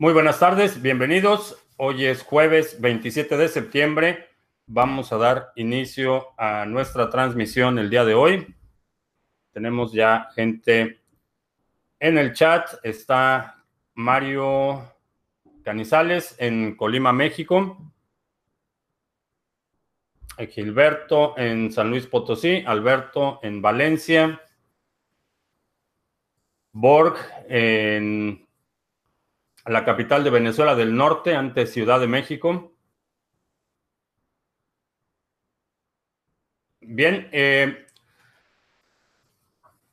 Muy buenas tardes, bienvenidos. Hoy es jueves 27 de septiembre. Vamos a dar inicio a nuestra transmisión el día de hoy. Tenemos ya gente en el chat. Está Mario Canizales en Colima, México. Gilberto en San Luis Potosí. Alberto en Valencia. Borg en la capital de Venezuela del Norte, ante Ciudad de México. Bien, eh,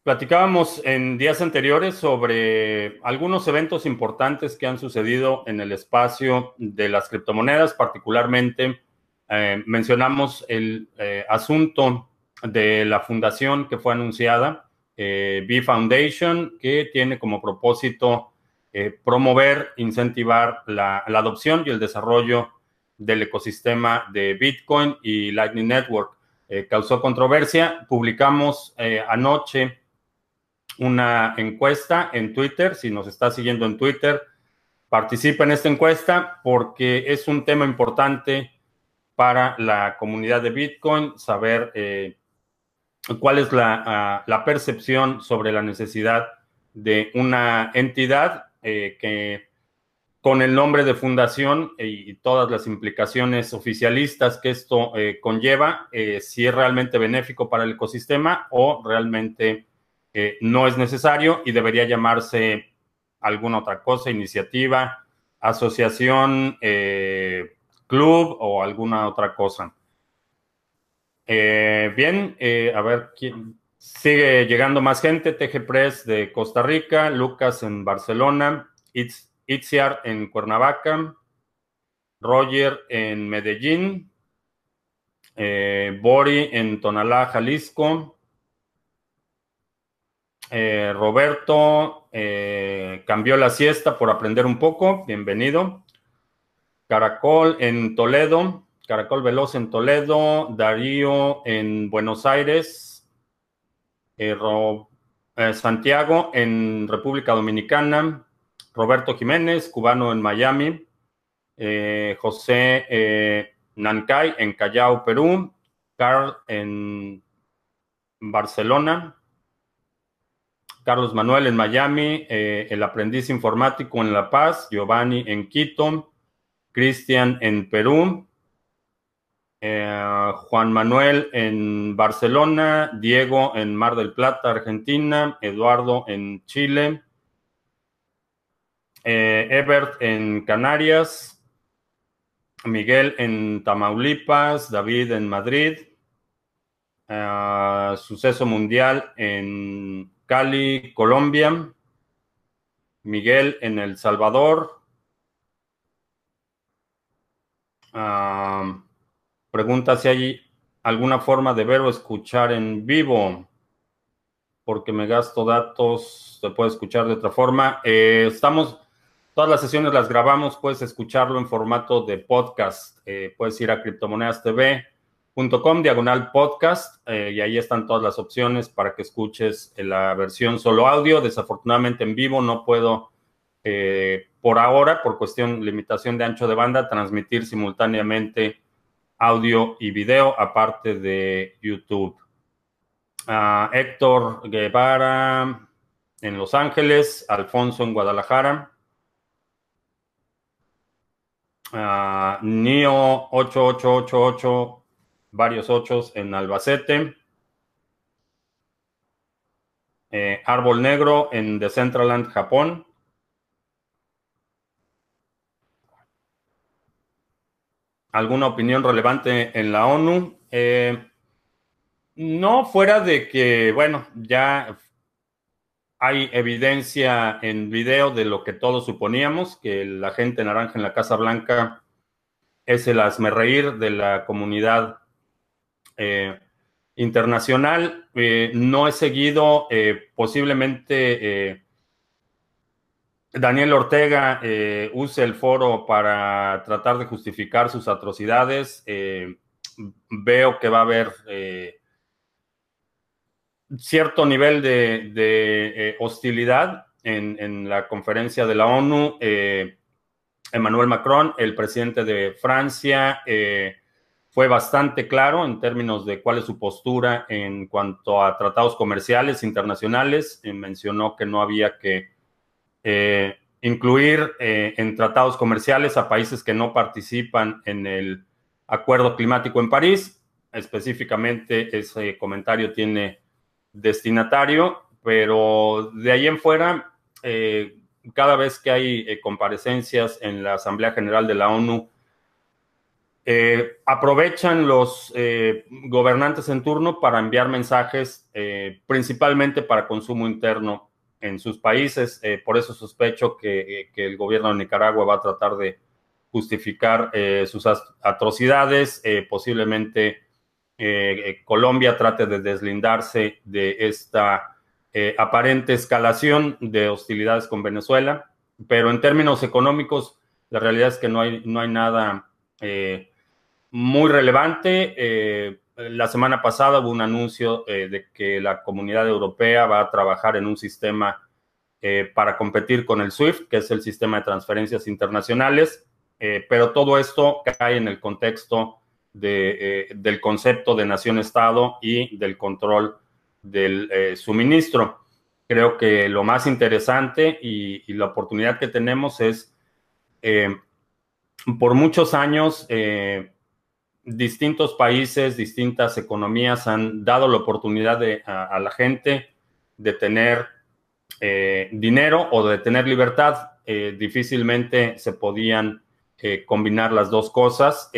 platicábamos en días anteriores sobre algunos eventos importantes que han sucedido en el espacio de las criptomonedas, particularmente eh, mencionamos el eh, asunto de la fundación que fue anunciada, B Foundation, que tiene como propósito eh, promover, incentivar la, adopción y el desarrollo del ecosistema de Bitcoin y Lightning Network. Eh, causó controversia. Publicamos eh, anoche una encuesta en Twitter. Si nos está siguiendo en Twitter, participa en esta encuesta porque es un tema importante para la comunidad de Bitcoin, saber cuál es la, la, percepción sobre la necesidad de una entidad eh, que con el nombre de fundación y todas las implicaciones oficialistas que esto eh, conlleva, eh, si es realmente benéfico para el ecosistema o realmente no es necesario y debería llamarse alguna otra cosa, iniciativa, asociación, club o alguna otra cosa. bien, a ver, ¿quién, Sigue llegando más gente, TG Press de Costa Rica, Lucas en Barcelona, Itziar en Cuernavaca, Roger en Medellín, eh, Bori en Tonalá, Jalisco, eh, Roberto eh, cambió la siesta por aprender un poco, bienvenido. Caracol en Toledo, Caracol Veloz en Toledo, Darío en Buenos Aires, eh, eh, Santiago en República Dominicana, Roberto Jiménez, cubano en Miami, eh, José Nancay en Callao, Perú, Carl en Barcelona, Carlos Manuel en Miami, el aprendiz informático en La Paz, Giovanni en Quito, Cristian en Perú, eh, Juan Manuel en Barcelona, Diego en Mar del Plata, Argentina, Eduardo en Chile, eh, Ebert en Canarias, Miguel en Tamaulipas, David en Madrid, eh, Suceso Mundial en Cali, Colombia, Miguel en El Salvador. Ah, Pregunta si hay alguna forma de ver o escuchar en vivo, porque me gasto datos, se puede escuchar de otra forma. Eh, estamos, todas las sesiones las grabamos, puedes escucharlo en formato de podcast. Eh, puedes ir a criptomonedastv.com, diagonal podcast, eh, y ahí están todas las opciones para que escuches la versión solo audio. Desafortunadamente en vivo no puedo por ahora, por cuestión limitación de ancho de banda, transmitir simultáneamente audio y video, aparte de YouTube. Ah, Héctor Guevara en Los Ángeles, Alfonso en Guadalajara. Uh, Nio 8888, varios ochos en Albacete. Eh, Árbol Negro en Decentraland, Japón. Alguna opinión relevante en la ONU. Eh, no fuera de que, bueno, ya hay evidencia en video de lo que todos suponíamos, que la gente naranja en la Casa Blanca es el reír de la comunidad eh, internacional. Eh, no he seguido posiblemente Daniel Ortega eh, use el foro para tratar de justificar sus atrocidades. Eh, veo que va a haber eh, cierto nivel de, hostilidad en, la conferencia de la ONU. Emmanuel Macron, el presidente de Francia, fue bastante claro en términos de cuál es su postura en cuanto a tratados comerciales internacionales. mencionó que no había que incluir en tratados comerciales a países que no participan en el Acuerdo Climático en París. Específicamente, ese comentario tiene destinatario, pero de ahí en fuera, eh, cada vez que hay eh, comparecencias en la Asamblea General de la ONU, eh, aprovechan los gobernantes en turno para enviar mensajes principalmente para consumo interno en sus países. por eso sospecho que, que, el gobierno de Nicaragua va a tratar de justificar sus atrocidades, posiblemente eh, eh, Colombia trate de deslindarse de esta eh, aparente escalación de hostilidades con Venezuela, pero en términos económicos, la realidad es que no hay, no hay nada muy relevante. La semana pasada hubo un anuncio de que la comunidad europea va a trabajar en un sistema para competir con el SWIFT, que es el sistema de transferencias internacionales, pero todo esto cae en el contexto eh, del concepto de nación-estado y del control del eh, suministro. Creo que lo más interesante y, la oportunidad que tenemos es, eh, por muchos años, distintos países, distintas economías han dado la oportunidad a, la gente de tener dinero o de tener libertad. difícilmente se podían combinar las dos cosas.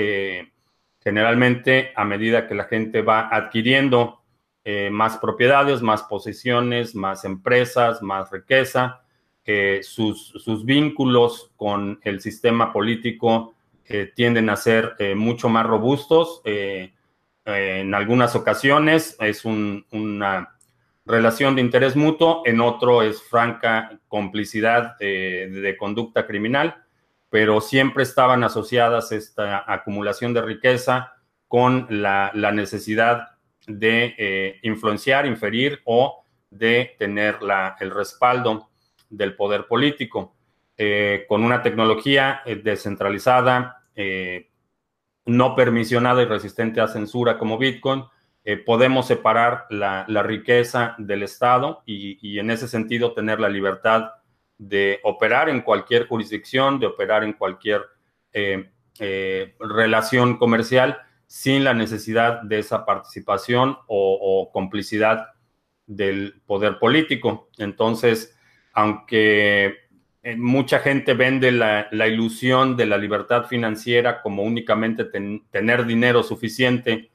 Generalmente, a medida que la gente va adquiriendo eh, más propiedades, más posesiones, más empresas, más riqueza, eh, sus, vínculos con el sistema político eh, tienden a ser mucho más robustos. en algunas ocasiones es una relación de interés mutuo, en otro es franca complicidad de conducta criminal pero siempre estaban asociadas esta acumulación de riqueza con la, necesidad de eh, influenciar, inferir o de tener el respaldo del poder político. Eh, con una tecnología eh, no permisionada y resistente a censura como Bitcoin, podemos separar la, riqueza del Estado y en ese sentido tener la libertad de operar en cualquier jurisdicción, de operar en cualquier eh, eh, relación comercial sin la necesidad de esa participación o, complicidad del poder político. Entonces, aunque eh, mucha gente vende la, ilusión de la libertad financiera como únicamente tener dinero suficiente,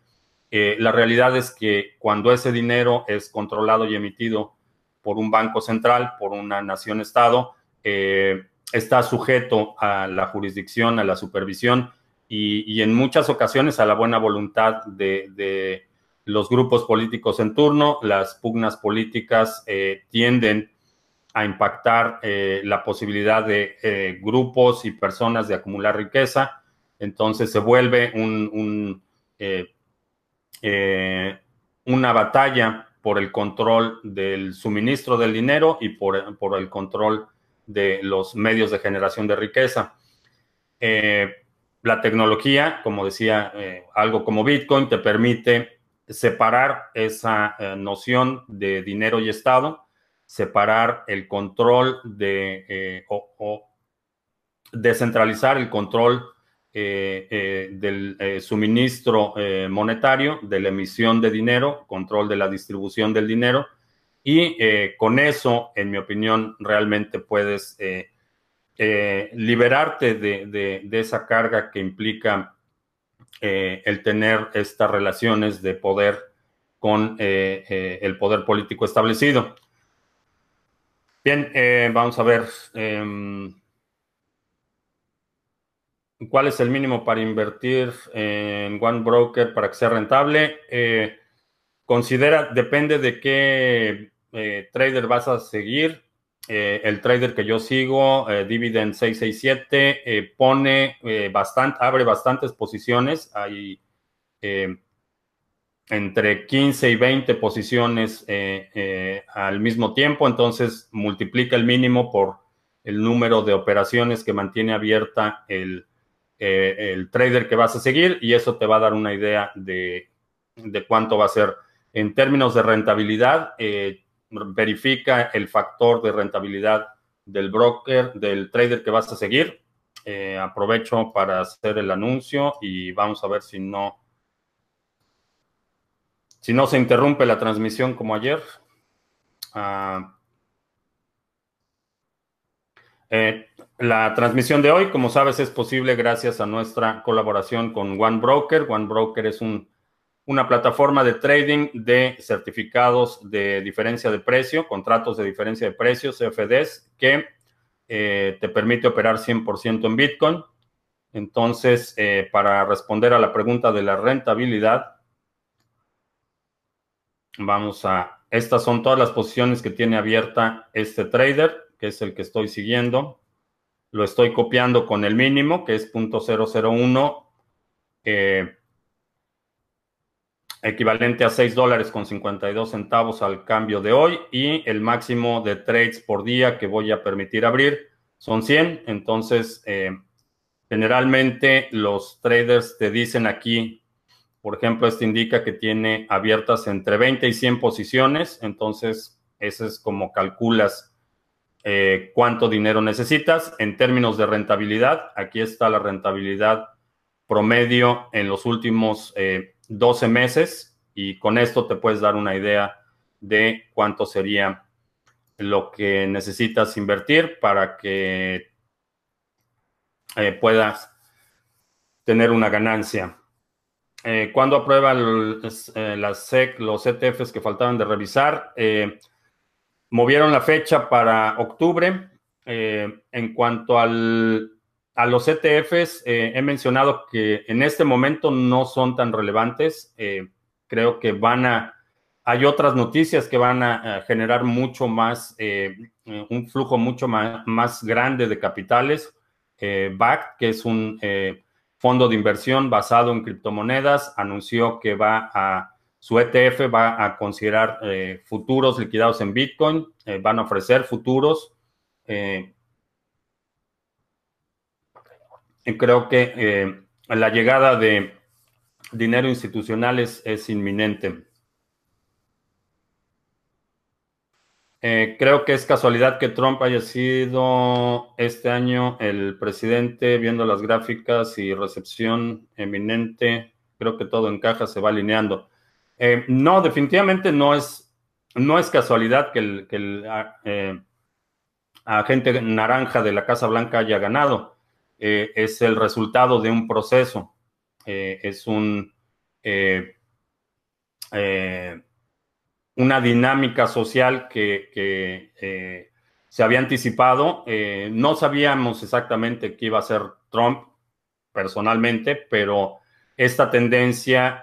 la realidad es que cuando ese dinero es controlado y emitido por un banco central, por una nación-estado, eh, está sujeto a la jurisdicción, a la supervisión y, en muchas ocasiones a la buena voluntad de, los grupos políticos en turno. Las pugnas políticas eh, tienden a impactar eh, la posibilidad de grupos y personas de acumular riqueza. Entonces se vuelve un, una batalla por el control del suministro del dinero y por, el control de los medios de generación de riqueza. Eh, la tecnología, como decía, eh, algo como Bitcoin, te permite separar esa eh, noción de dinero y Estado, separar el control de, o descentralizar el control eh, eh, del eh, suministro monetario, de la emisión de dinero, control de la distribución del dinero. Y con eso, en mi opinión, realmente puedes liberarte de, esa carga que implica el tener estas relaciones de poder con el poder político establecido. Bien, vamos a ver. Em, ¿Cuál es el mínimo para invertir en One Broker para que sea rentable? Eh, considera, depende de qué eh, trader vas a seguir. Eh, el trader que yo sigo, Dividend 667, pone bastante, abre bastantes posiciones. Hay entre 15 y 20 posiciones al mismo tiempo, entonces multiplica el mínimo por el número de operaciones que mantiene abierta el, el trader que vas a seguir y eso te va a dar una idea de, de cuánto va a ser. En términos de rentabilidad, verifica el factor de rentabilidad del broker, del trader que vas a seguir. Eh, aprovecho para hacer el anuncio y vamos a ver si no, si no se interrumpe la transmisión como ayer. Eh, la transmisión de hoy, como sabes, es posible gracias a nuestra colaboración con One Broker. One Broker es un una plataforma de trading de certificados de diferencia de precio, contratos de diferencia de precio, CFDs, que eh, te permite operar 100% en Bitcoin. Entonces, eh, para responder a la pregunta de la rentabilidad, vamos a... Estas son todas las posiciones que tiene abierta este trader, que es el que estoy siguiendo. Lo estoy copiando con el mínimo, que es .001. Eh, equivalente a 6 dólares con 52 centavos al cambio de hoy y el máximo de trades por día que voy a permitir abrir son 100. Entonces, eh, generalmente los traders te dicen aquí, por ejemplo, este indica que tiene abiertas entre 20 y 100 posiciones. Entonces, ese es como calculas eh, cuánto dinero necesitas. En términos de rentabilidad, aquí está la rentabilidad promedio en los últimos... Eh, 12 meses y con esto te puedes dar una idea de cuánto sería lo que necesitas invertir para que eh, puedas tener una ganancia. Eh, cuando aprueba eh, los ETFs que faltaban de revisar? movieron la fecha para octubre. en cuanto al a los ETFs eh, he mencionado que en este momento no son tan relevantes. Eh, creo que van a, hay otras noticias que van a, generar mucho más, eh, un flujo mucho más, más, grande de capitales. BAC, que es un fondo de inversión basado en criptomonedas, anunció que va a, su ETF va a considerar futuros liquidados en Bitcoin, van a ofrecer futuros creo que eh, la llegada de dinero institucional es, inminente. Eh, creo que es casualidad que Trump haya sido este año el presidente, viendo las gráficas y recepción eminente. Creo que todo encaja, se va alineando. Eh, no, definitivamente no es, no es casualidad que el, que el agente naranja de la Casa Blanca haya ganado. Eh, es el resultado de un proceso, eh, es un, eh, una dinámica social que, se había anticipado. no sabíamos exactamente qué iba a ser Trump personalmente, pero esta tendencia,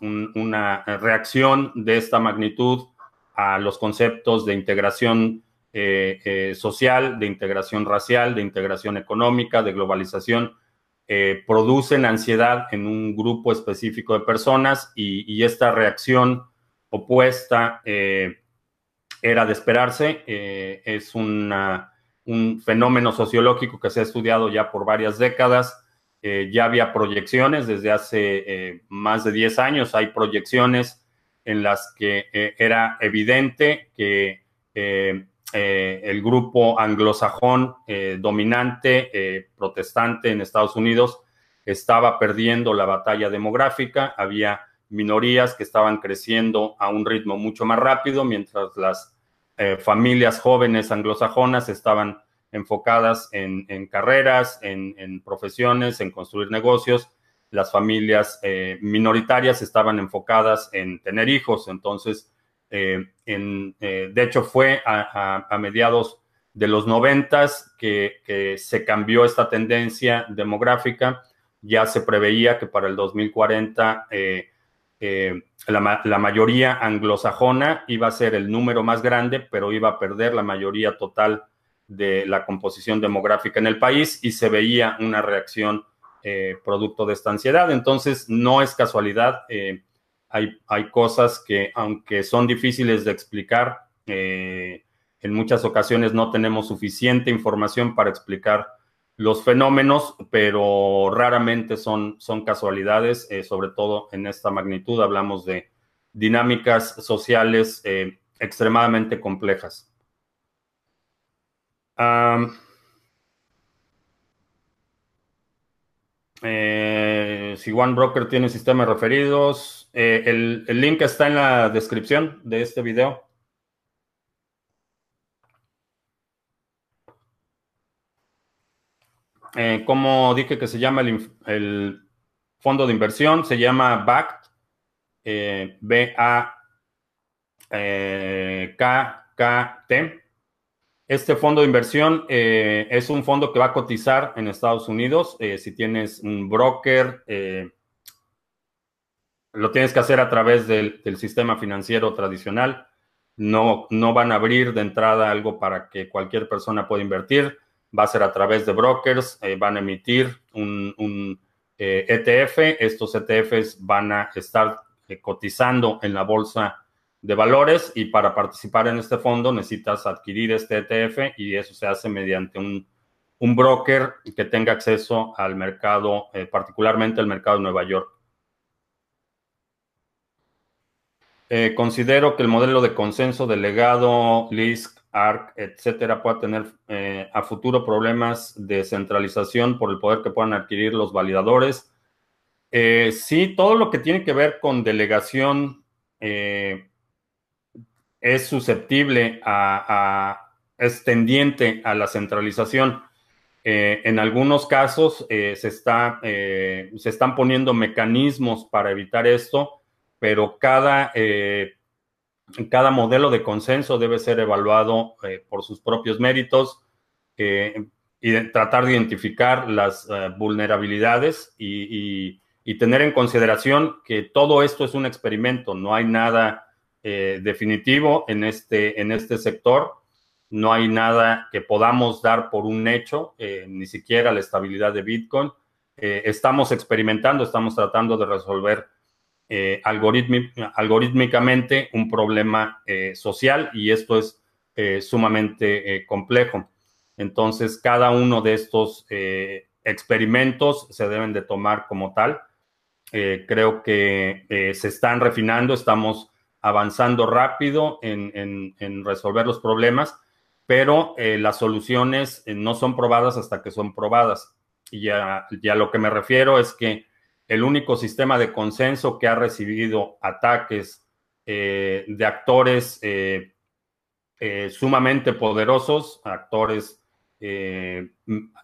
una reacción de esta magnitud a los conceptos de integración eh, eh, social, de integración racial, de integración económica, de globalización, eh, producen ansiedad en un grupo específico de personas y, esta reacción opuesta era de esperarse. es un fenómeno sociológico que se ha estudiado ya por varias décadas. ya había proyecciones desde hace más de 10 años. Hay proyecciones en las que era evidente que eh, el grupo anglosajón eh, dominante eh, protestante en Estados Unidos estaba perdiendo la batalla demográfica, había minorías que estaban creciendo a un ritmo mucho más rápido, mientras las familias jóvenes anglosajonas estaban enfocadas en, carreras, en, profesiones, en construir negocios. Las familias minoritarias estaban enfocadas en tener hijos. Entonces, eh, en, eh, de hecho, fue a, mediados de los noventas que, se cambió esta tendencia demográfica. Ya se preveía que para el 2040 eh, la, mayoría anglosajona iba a ser el número más grande, pero iba a perder la mayoría total de la composición demográfica en el país y se veía una reacción producto de esta ansiedad. Entonces, no es casualidad hay, cosas que, aunque son difíciles de explicar, eh, En muchas ocasiones no tenemos suficiente información para explicar los fenómenos, pero raramente son, son casualidades, eh, sobre todo en esta magnitud. Hablamos de dinámicas sociales eh, extremadamente complejas. Eh, si One Broker tiene sistema referidos, el, el link está en la descripción de este video. Eh, ¿cómo dije que se llama el, fondo de inversión? Se llama BACT, eh, B-A-K-K-T. Este fondo de inversión eh, es un fondo que va a cotizar en Estados Unidos. Eh, si tienes un broker, lo tienes que hacer a través del, del sistema financiero tradicional. No, no van a abrir de entrada algo para que cualquier persona pueda invertir va a ser a través de brokers, eh, van a emitir un, ETF, eh, e estos ETFs van a estar eh, cotizando en la bolsa de valores y para participar en este fondo necesitas adquirir este ETF y eso se hace mediante un, un broker que tenga acceso al mercado, particularmente al mercado de Nueva York. considero que el modelo de consenso delegado, LISC, ARC, etcétera, pueda tener eh, a futuro problemas de centralización por el poder que puedan adquirir los validadores. Eh, sí, todo lo que tiene que ver con delegación eh, es susceptible a, es tendiente a la centralización. en algunos casos se, está, se están poniendo mecanismos para evitar esto, pero cada cada modelo de consenso debe ser evaluado eh, por sus propios méritos eh, y tratar de identificar las eh, vulnerabilidades y, tener en consideración que todo esto es un experimento, no hay nada definitivo en este, en este sector, no hay nada que podamos dar por un hecho, ni siquiera la estabilidad de Bitcoin. estamos experimentando, estamos tratando de resolver eh, algorítmicamente un problema eh, social y esto es eh, sumamente complejo. Entonces, cada uno de estos experimentos se deben de tomar como tal. creo que se están refinando, estamos avanzando rápido en, resolver los problemas, pero las soluciones no son probadas hasta que son probadas. Y a, y a lo que me refiero es que el único sistema de consenso que ha recibido ataques eh, de actores eh, eh, sumamente poderosos, actores,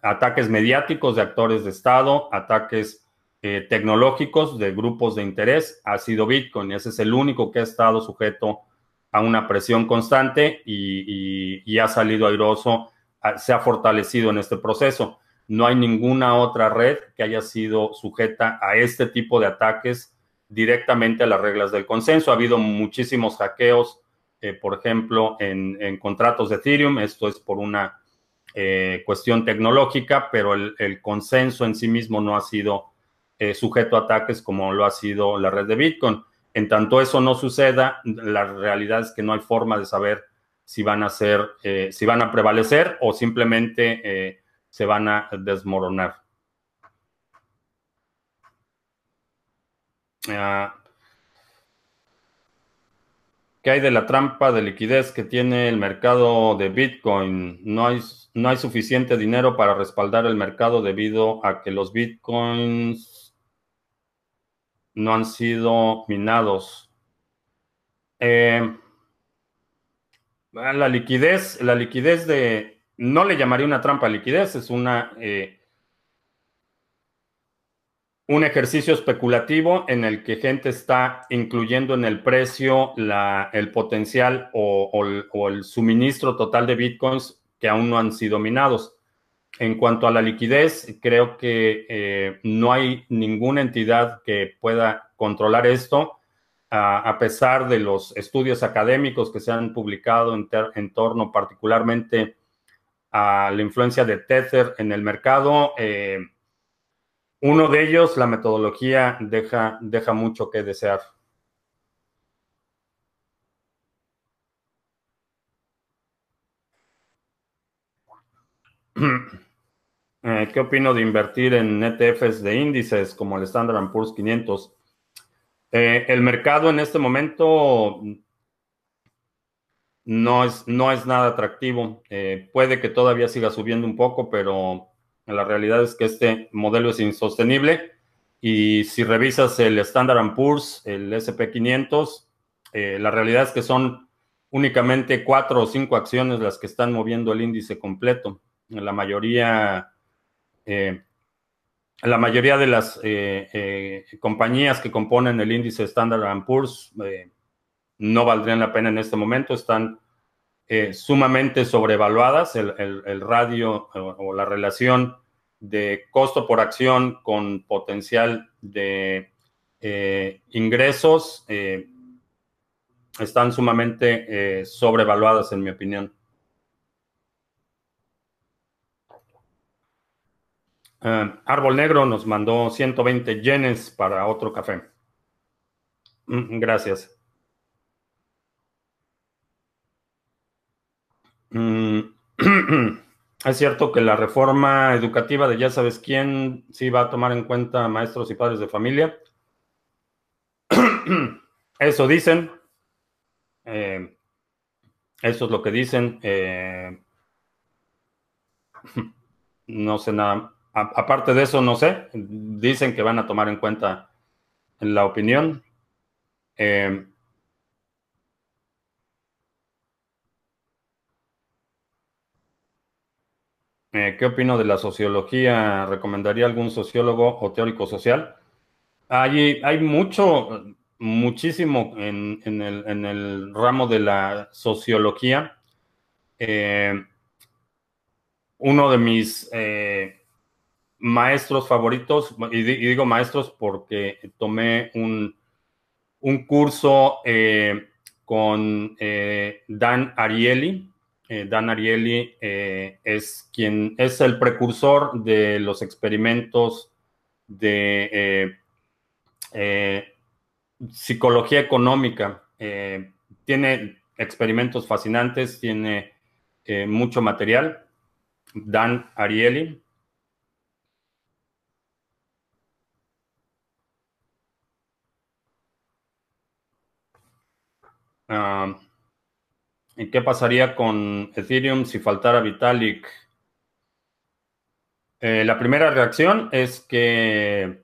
ataques mediáticos de actores de Estado, ataques tecnológicos de grupos de interés, ha sido Bitcoin. Ese es el único que ha estado sujeto a una presión constante y ha salido airoso, se ha fortalecido en este proceso. No hay ninguna otra red que haya sido sujeta a este tipo de ataques directamente a las reglas del consenso. Ha habido muchísimos hackeos, eh, por ejemplo, en, contratos de Ethereum. Esto es por una eh, cuestión tecnológica, pero el, consenso en sí mismo no ha sido eh, sujeto a ataques como lo ha sido la red de Bitcoin. En tanto eso no suceda, la realidad es que no hay forma de saber si van a ser, si van a prevalecer o simplemente se van a desmoronar. Ah, ¿Qué hay de la trampa de liquidez que tiene el mercado de Bitcoin? No hay, no hay suficiente dinero para respaldar el mercado debido a que los Bitcoins no han sido minados. Eh, la liquidez, la liquidez de, no le llamaría una trampa de liquidez, es una, eh, un ejercicio especulativo en el que gente está incluyendo en el precio la, el potencial o, el, suministro total de bitcoins que aún no han sido minados. En cuanto a la liquidez, creo que eh, no hay ninguna entidad que pueda controlar esto, a, pesar de los estudios académicos que se han publicado en, en torno particularmente a la influencia de Tether en el mercado. Eh, uno de ellos, la metodología, deja, deja mucho que desear. Eh, ¿Qué opino de invertir en ETFs de índices como el Standard Poor's 500? Eh, el mercado en este momento no es, no es nada atractivo. Eh, puede que todavía siga subiendo un poco, pero la realidad es que este modelo es insostenible. Y si revisas el Standard Poor's, el SP500, la realidad es que son únicamente cuatro o cinco acciones las que están moviendo el índice completo. La mayoría eh, la mayoría de las eh, eh, compañías que componen el índice Standard Poor's no valdrían la pena en este momento, están sumamente sobrevaluadas. El, radio o, la relación de costo por acción con potencial de ingresos están sumamente sobrevaluadas, en mi opinión. Eh, Árbol Negro nos mandó 120 yenes para otro café. Mm, gracias. Mm, es cierto que la reforma educativa de ya sabes quién sí va a tomar en cuenta maestros y padres de familia. Eso dicen. Eh, eso es lo que dicen. Eh, no sé nada aparte de eso, no sé. Dicen que van a tomar en cuenta la opinión. Eh, eh, ¿Qué opino de la sociología? ¿Recomendaría algún sociólogo o teórico social? Hay, hay mucho, muchísimo en, el, ramo de la sociología. Eh, uno de mis maestros favoritos, y, digo maestros porque tomé un, curso eh, con eh, Dan Ariely. Eh, Dan Ariely es quien es el precursor de los experimentos de psicología económica. tiene experimentos fascinantes, tiene mucho material. Dan Ariely. Ah, ¿Y qué pasaría con Ethereum si faltara Vitalik? Eh, la primera reacción es que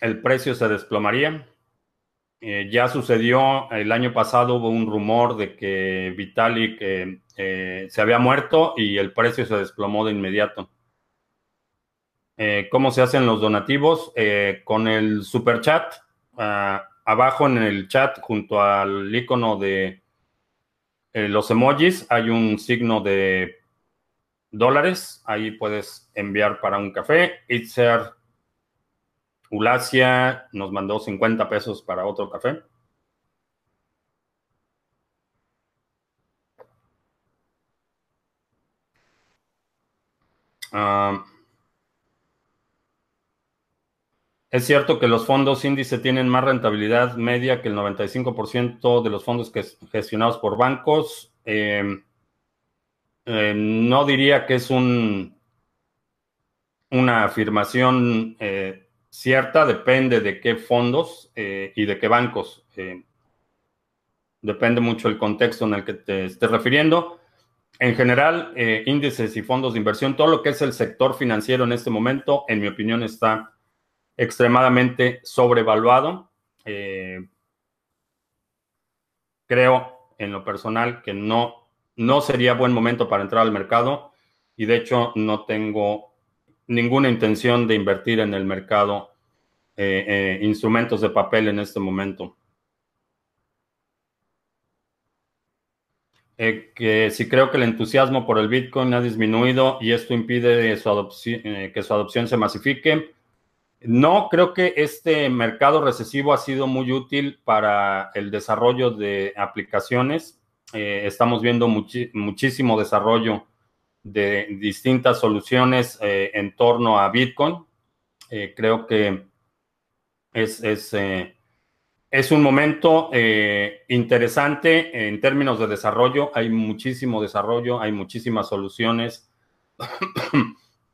el precio se desplomaría. Eh, ya sucedió, el año pasado hubo un rumor de que Vitalik eh, se había muerto y el precio se desplomó de inmediato. ¿Cómo se hacen los donativos? con el super chat. Ah, abajo en el chat, junto al icono de eh, los emojis, hay un signo de dólares. Ahí puedes enviar para un café. Itzer Ulasia nos mandó 50 pesos para otro café. Ah, Es cierto que los fondos índice tienen más rentabilidad media que el 95% de los fondos que gestionados por bancos. Em, eh, no diría que es un, una afirmación eh, cierta, depende de qué fondos eh, y de qué bancos. depende mucho el contexto en el que te estés refiriendo. En general, índices y fondos de inversión, todo lo que es el sector financiero en este momento, en mi opinión, está extremadamente sobrevaluado. Eh, creo en lo personal que no, no sería buen momento para entrar al mercado y de hecho no tengo ninguna intención de invertir en el mercado eh, eh, instrumentos de papel en este momento. que si creo que el entusiasmo por el Bitcoin ha disminuido y esto impide su que su adopción se masifique. No, creo que este mercado recesivo ha sido muy útil para el desarrollo de aplicaciones. Eh, estamos viendo muchísimo desarrollo de distintas soluciones eh, en torno a Bitcoin. Eh, creo que es, es un momento interesante en términos de desarrollo. Hay muchísimo desarrollo, hay muchísimas soluciones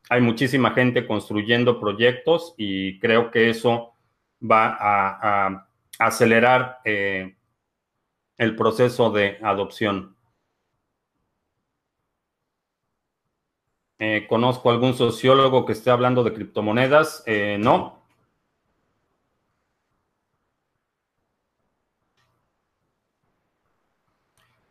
hay muchísima gente construyendo proyectos y creo que eso va a, acelerar eh, el proceso de adopción. Eh, ¿Conozco algún sociólogo que esté hablando de criptomonedas? Eh, no.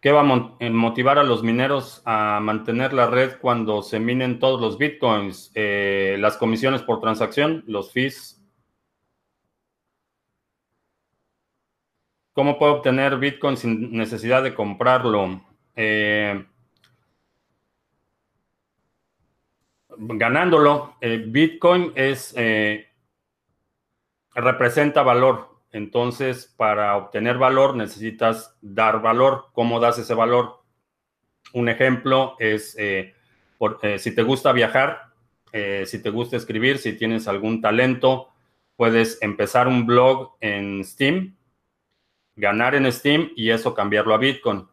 ¿Qué va a eh, motivar a los mineros a mantener la red cuando se minen todos los bitcoins? las comisiones por transacción, los fees. ¿Cómo puedo obtener bitcoin sin necesidad de comprarlo? ganándolo. Eh, Bitcoin es eh, representa valor. Entonces, para obtener valor necesitas dar valor. ¿Cómo das ese valor? Un ejemplo es eh, si te gusta viajar, si te gusta escribir, si tienes algún talento, puedes empezar un blog en Steam, ganar en Steam y eso cambiarlo a Bitcoin.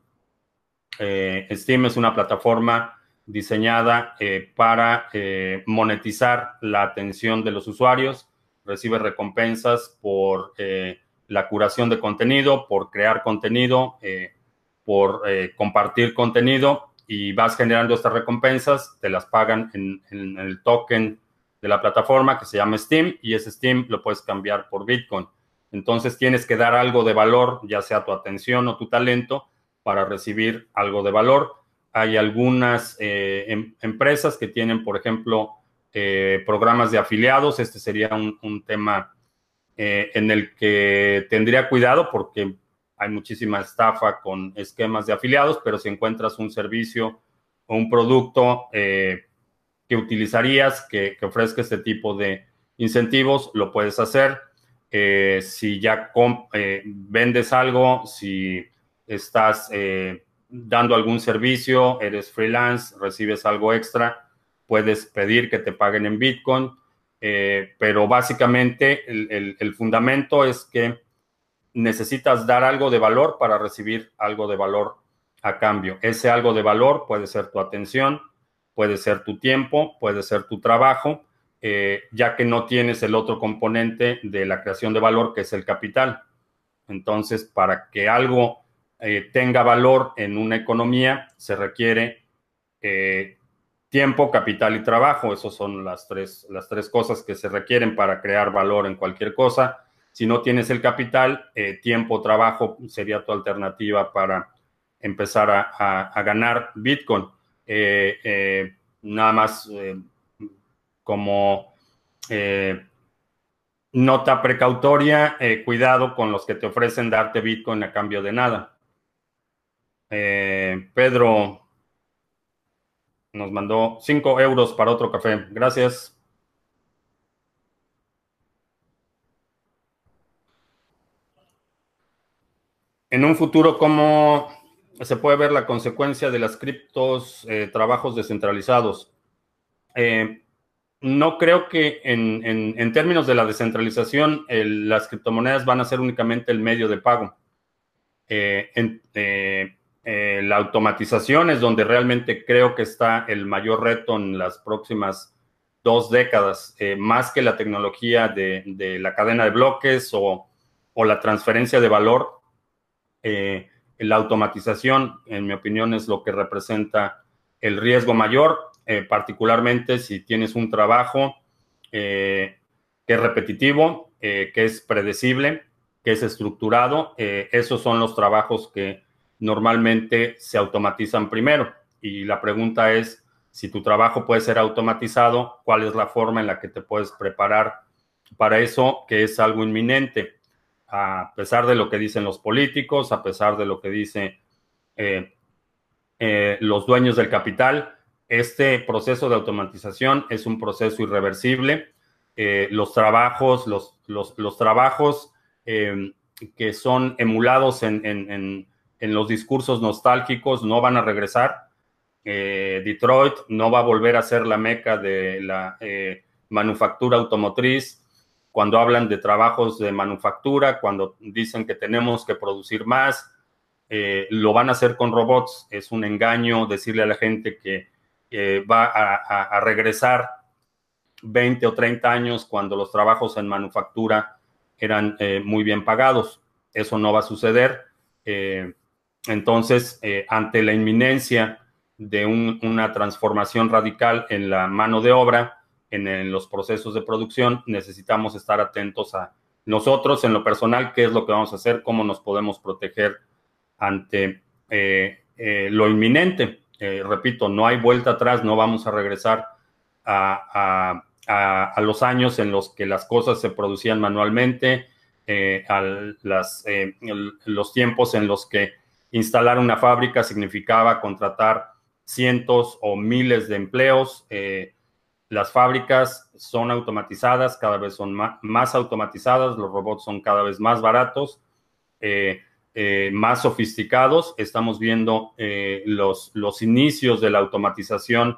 Steam es una plataforma diseñada eh, para eh, monetizar la atención de los usuarios. Recibe recompensas por eh, la curación de contenido, por crear contenido, por compartir contenido y vas generando estas recompensas, te las pagan en, el token de la plataforma que se llama Steam y ese Steam lo puedes cambiar por Bitcoin. Entonces tienes que dar algo de valor, ya sea tu atención o tu talento, para recibir algo de valor hay algunas eh, em, empresas que tienen, por ejemplo, eh, programas de afiliados. Este sería un, tema eh, en el que tendría cuidado porque hay muchísima estafa con esquemas de afiliados, pero si encuentras un servicio o un producto que utilizarías que, que, ofrezca este tipo de incentivos, lo puedes hacer. si ya vendes algo, si estás dando algún servicio, eres freelance, recibes algo extra, puedes pedir que te paguen en Bitcoin, eh, pero básicamente el, fundamento es que necesitas dar algo de valor para recibir algo de valor a cambio. Ese algo de valor puede ser tu atención, puede ser tu tiempo, puede ser tu trabajo, eh, ya que no tienes el otro componente de la creación de valor que es el capital. Entonces, para que algo eh, tenga valor en una economía, se requiere eh, tiempo, capital y trabajo. Esas son las tres, las tres cosas que se requieren para crear valor en cualquier cosa. Si no tienes el capital, eh, tiempo, trabajo sería tu alternativa para empezar a, ganar Bitcoin. nada más como nota precautoria, cuidado con los que te ofrecen darte Bitcoin a cambio de nada. Eh, Pedro nos mandó 5 euros para otro café. Gracias. En un futuro, ¿cómo se puede ver la consecuencia de las criptos, eh, trabajos descentralizados? Eh, no creo que en, términos de la descentralización, las criptomonedas van a ser únicamente el medio de pago. En, eh, la automatización es donde realmente creo que está el mayor reto en las próximas dos décadas, eh, más que la tecnología de, la cadena de bloques o, la transferencia de valor. Eh, la automatización, en mi opinión, es lo que representa el riesgo mayor, particularmente si tienes un trabajo que es repetitivo, que es predecible, que es estructurado. esos son los trabajos que normalmente se automatizan primero. Y la pregunta es, si tu trabajo puede ser automatizado, ¿cuál es la forma en la que te puedes preparar para eso, que es algo inminente? A pesar de lo que dicen los políticos, a pesar de lo que dicen eh, eh, los dueños del capital, este proceso de automatización es un proceso irreversible. Eh, los trabajos, los, trabajos que son emulados en los discursos nostálgicos no van a regresar. Eh, Detroit no va a volver a ser la meca de la eh, manufactura automotriz. Cuando hablan de trabajos de manufactura, cuando dicen que tenemos que producir más, eh, lo van a hacer con robots. Es un engaño decirle a la gente que va a, regresar 20 o 30 años cuando los trabajos en manufactura eran muy bien pagados. Eso no va a suceder. Entonces, eh, ante la inminencia de una transformación radical en la mano de obra, en, los procesos de producción, necesitamos estar atentos a nosotros en lo personal, qué es lo que vamos a hacer, cómo nos podemos proteger ante lo inminente. repito, no hay vuelta atrás, no vamos a regresar a a, los años en los que las cosas se producían manualmente, eh, a las, eh, los tiempos en los que instalar una fábrica significaba contratar cientos o miles de empleos. Eh, las fábricas son automatizadas, cada vez son más, automatizadas, los robots son cada vez más baratos, más sofisticados. Estamos viendo los, inicios de la automatización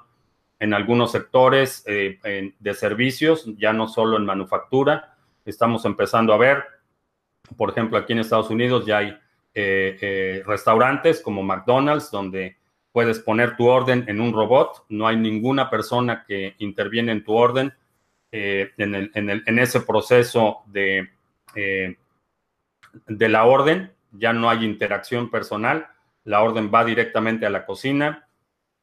en algunos sectores eh, de servicios, ya no solo en manufactura. Estamos empezando a ver, por ejemplo, aquí en Estados Unidos ya hay eh, eh, restaurantes como McDonald's donde puedes poner tu orden en un robot, no hay ninguna persona que interviene en tu orden en, ese proceso de, de la orden, ya no hay interacción personal, la orden va directamente a la cocina,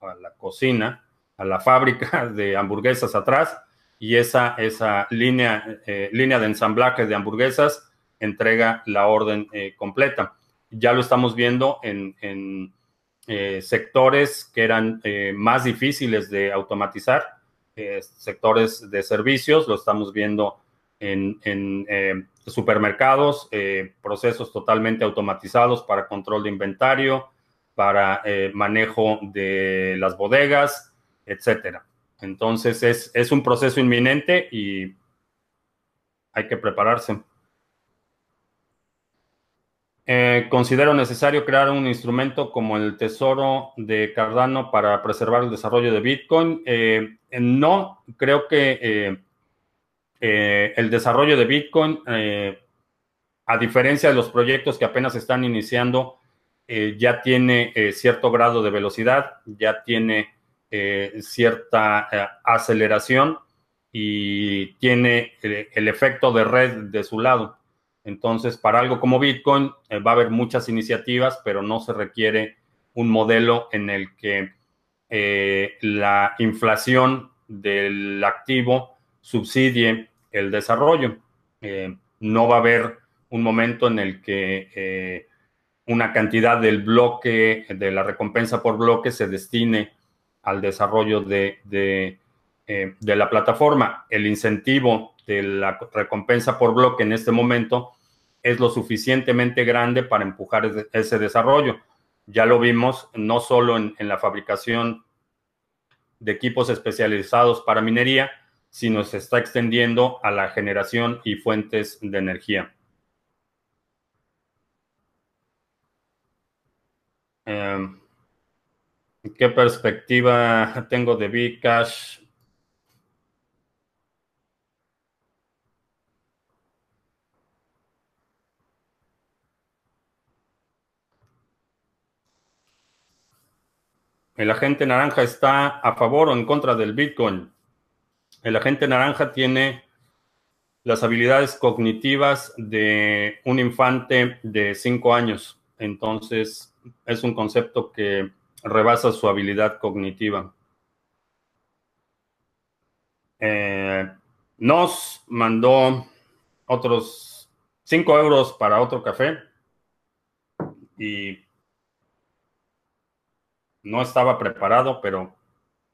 a la cocina, a la fábrica de hamburguesas atrás y esa, línea, eh, línea de ensamblaje de hamburguesas entrega la orden eh, completa. Ya lo estamos viendo en, eh, sectores que eran más difíciles de automatizar, sectores de servicios, lo estamos viendo en, en supermercados, procesos totalmente automatizados para control de inventario, para manejo de las bodegas, etcétera. Entonces es, un proceso inminente y hay que prepararse. Eh, considero necesario crear un instrumento como el Tesoro de Cardano para preservar el desarrollo de Bitcoin. Eh, no, creo que eh, el desarrollo de Bitcoin, a diferencia de los proyectos que apenas están iniciando, ya tiene cierto grado de velocidad, ya tiene eh, cierta eh, aceleración y tiene eh, el, efecto de red de su lado. Entonces, para algo como Bitcoin, va a haber muchas iniciativas, pero no se requiere un modelo en el que la inflación del activo subsidie el desarrollo. no va a haber un momento en el que una cantidad del bloque, de la recompensa por bloque, se destine al desarrollo de, eh, de, la plataforma. El incentivo de la recompensa por bloque en este momento es lo suficientemente grande para empujar ese desarrollo. Ya lo vimos no solo en, la fabricación de equipos especializados para minería, sino se está extendiendo a la generación y fuentes de energía. Em, ¿Qué perspectiva tengo de Bcash? ¿El agente naranja está a favor o en contra del Bitcoin? El agente naranja tiene las habilidades cognitivas de un infante de cinco años. Entonces, es un concepto que rebasa su habilidad cognitiva. Eh, nos mandó otros 5 euros para otro café y no estaba preparado, pero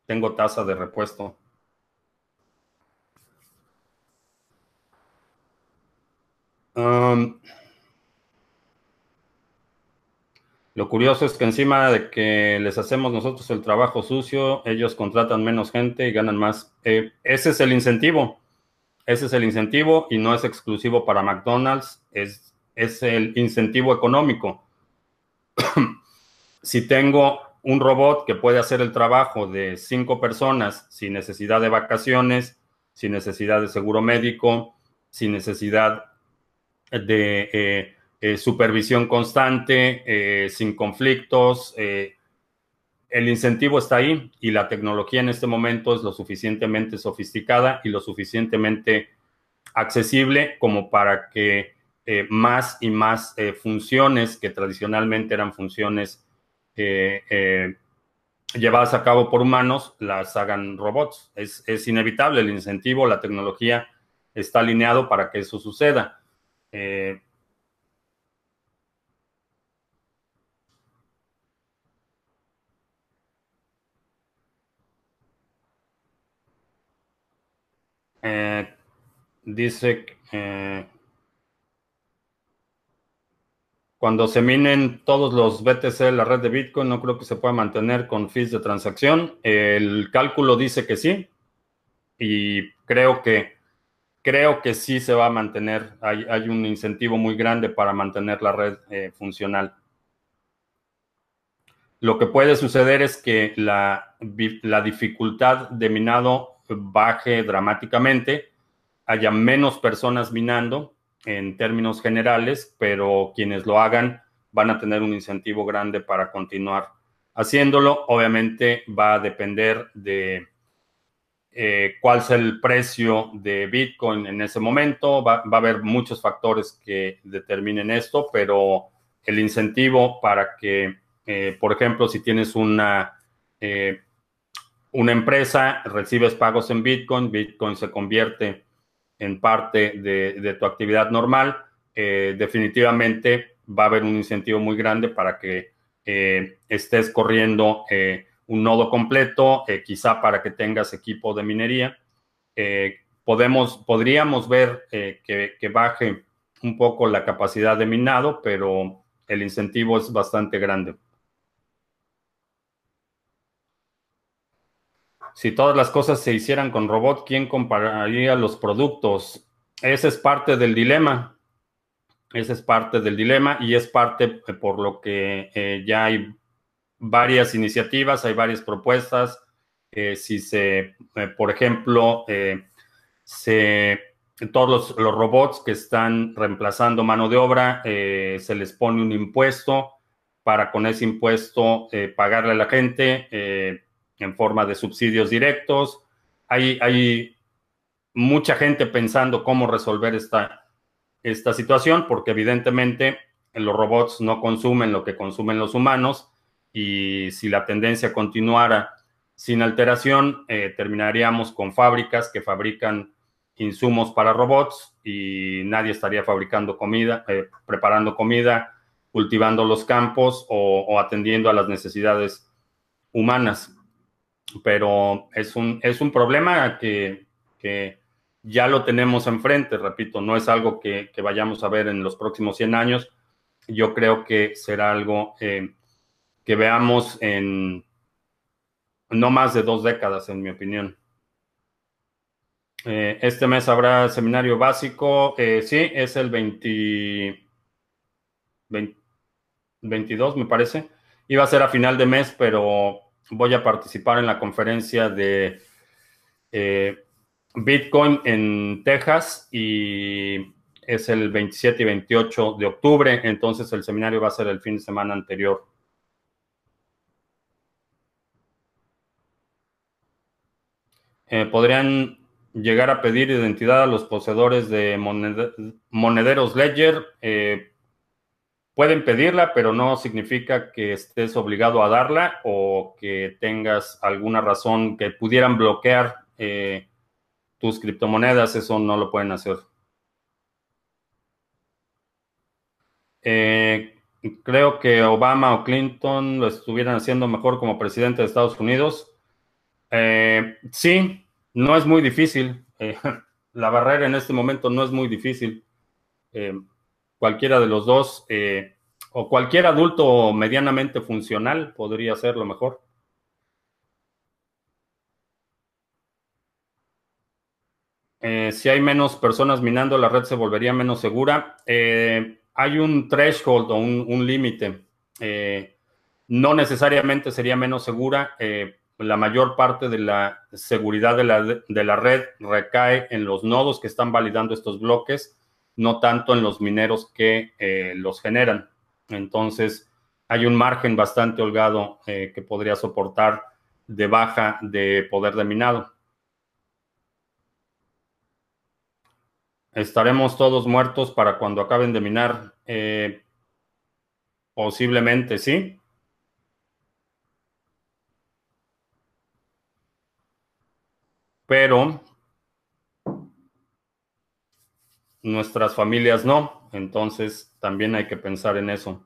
tengo taza de repuesto. Um, Lo curioso es que encima de que les hacemos nosotros el trabajo sucio, ellos contratan menos gente y ganan más. Eh, ese es el incentivo. Ese es el incentivo y no es exclusivo para McDonald's, es, es el incentivo económico. si tengo un robot que puede hacer el trabajo de cinco personas sin necesidad de vacaciones, sin necesidad de seguro médico, sin necesidad de... Eh, eh, supervisión constante, eh, sin conflictos, el incentivo está ahí y la tecnología en este momento es lo suficientemente sofisticada y lo suficientemente accesible como para que más y más funciones que tradicionalmente eran funciones eh, llevadas a cabo por humanos las hagan robots. Es, es, inevitable el incentivo, la tecnología está alineado para que eso suceda. dice eh, cuando se minen todos los BTC de la red de Bitcoin, no creo que se pueda mantener con fees de transacción. El cálculo dice que sí. Y creo que creo que sí se va a mantener. Hay, hay un incentivo muy grande para mantener la red eh, funcional. Lo que puede suceder es que la, la dificultad de minado baje dramáticamente haya menos personas minando en términos generales, pero quienes lo hagan van a tener un incentivo grande para continuar haciéndolo. Obviamente va a depender de eh, cuál es el precio de Bitcoin en ese momento. Va, a haber muchos factores que determinen esto, pero el incentivo para que, eh, por ejemplo, si tienes una, eh, una empresa, recibes pagos en Bitcoin, Bitcoin se convierte en parte de, tu actividad normal, eh, definitivamente va a haber un incentivo muy grande para que eh, estés corriendo eh, un nodo completo, quizá para que tengas equipo de minería. podemos, podríamos ver que, que baje un poco la capacidad de minado, pero el incentivo es bastante grande. Si todas las cosas se hicieran con robot, ¿quién compararía los productos? Ese es parte del dilema. Ese es parte del dilema y es parte eh, por lo que eh, ya hay varias iniciativas, hay varias propuestas. Eh, si se, por ejemplo, se, todos los, robots que están reemplazando mano de obra, se les pone un impuesto para con ese impuesto pagarle a la gente en forma de subsidios directos. Hay, hay mucha gente pensando cómo resolver esta, esta situación, porque evidentemente los robots no consumen lo que consumen los humanos y si la tendencia continuara sin alteración, eh, terminaríamos con fábricas que fabrican insumos para robots y nadie estaría fabricando comida, eh, preparando comida, cultivando los campos o, o atendiendo a las necesidades humanas pero es un, es un problema que, ya lo tenemos enfrente, repito, no es algo que, vayamos a ver en los próximos 100 años. Yo creo que será algo eh, que veamos en no más de dos décadas, en mi opinión. Eh, este mes habrá seminario básico. Eh, sí, es el 22, me parece. Iba a ser a final de mes, pero voy a participar en la conferencia de eh, Bitcoin en Texas y es el 27 y 28 de octubre, entonces el seminario va a ser el fin de semana anterior. Eh, podrían llegar a pedir identidad a los poseedores de monederos Ledger. Eh, Pueden pedirla, pero no significa que estés obligado a darla o que tengas alguna razón que pudieran bloquear eh, tus criptomonedas. Eso no lo pueden hacer. Eh, creo que Obama o Clinton lo estuvieran haciendo mejor como presidente de Estados Unidos. Eh, sí, no es muy difícil. la barrera en este momento no es muy difícil cualquiera de los dos, eh, o cualquier adulto medianamente funcional podría ser lo mejor. Eh, si hay menos personas minando, la red se volvería menos segura. Eh, hay un threshold o un, límite. no necesariamente sería menos segura. la mayor parte de la seguridad de la, de la red recae en los nodos que están validando estos bloques no tanto en los mineros que eh, los generan. Entonces, hay un margen bastante holgado que podría soportar de baja de poder de minado. ¿Estaremos todos muertos para cuando acaben de minar? posiblemente sí. Pero nuestras familias no. Entonces también hay que pensar en eso.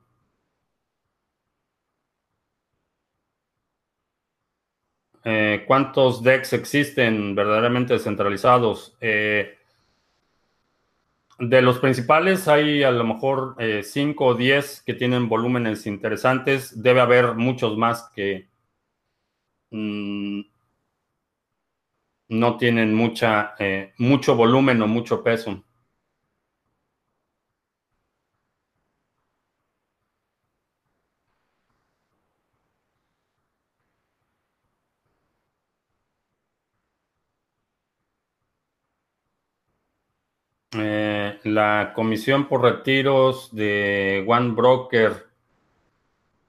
Eh, ¿Cuántos DEX existen verdaderamente descentralizados? Eh, de los principales hay a lo mejor 5 eh, o 10 que tienen volúmenes interesantes. Debe haber muchos más que mm, no tienen mucha, mucho volumen o mucho peso. Eh, la comisión por retiros de One Broker.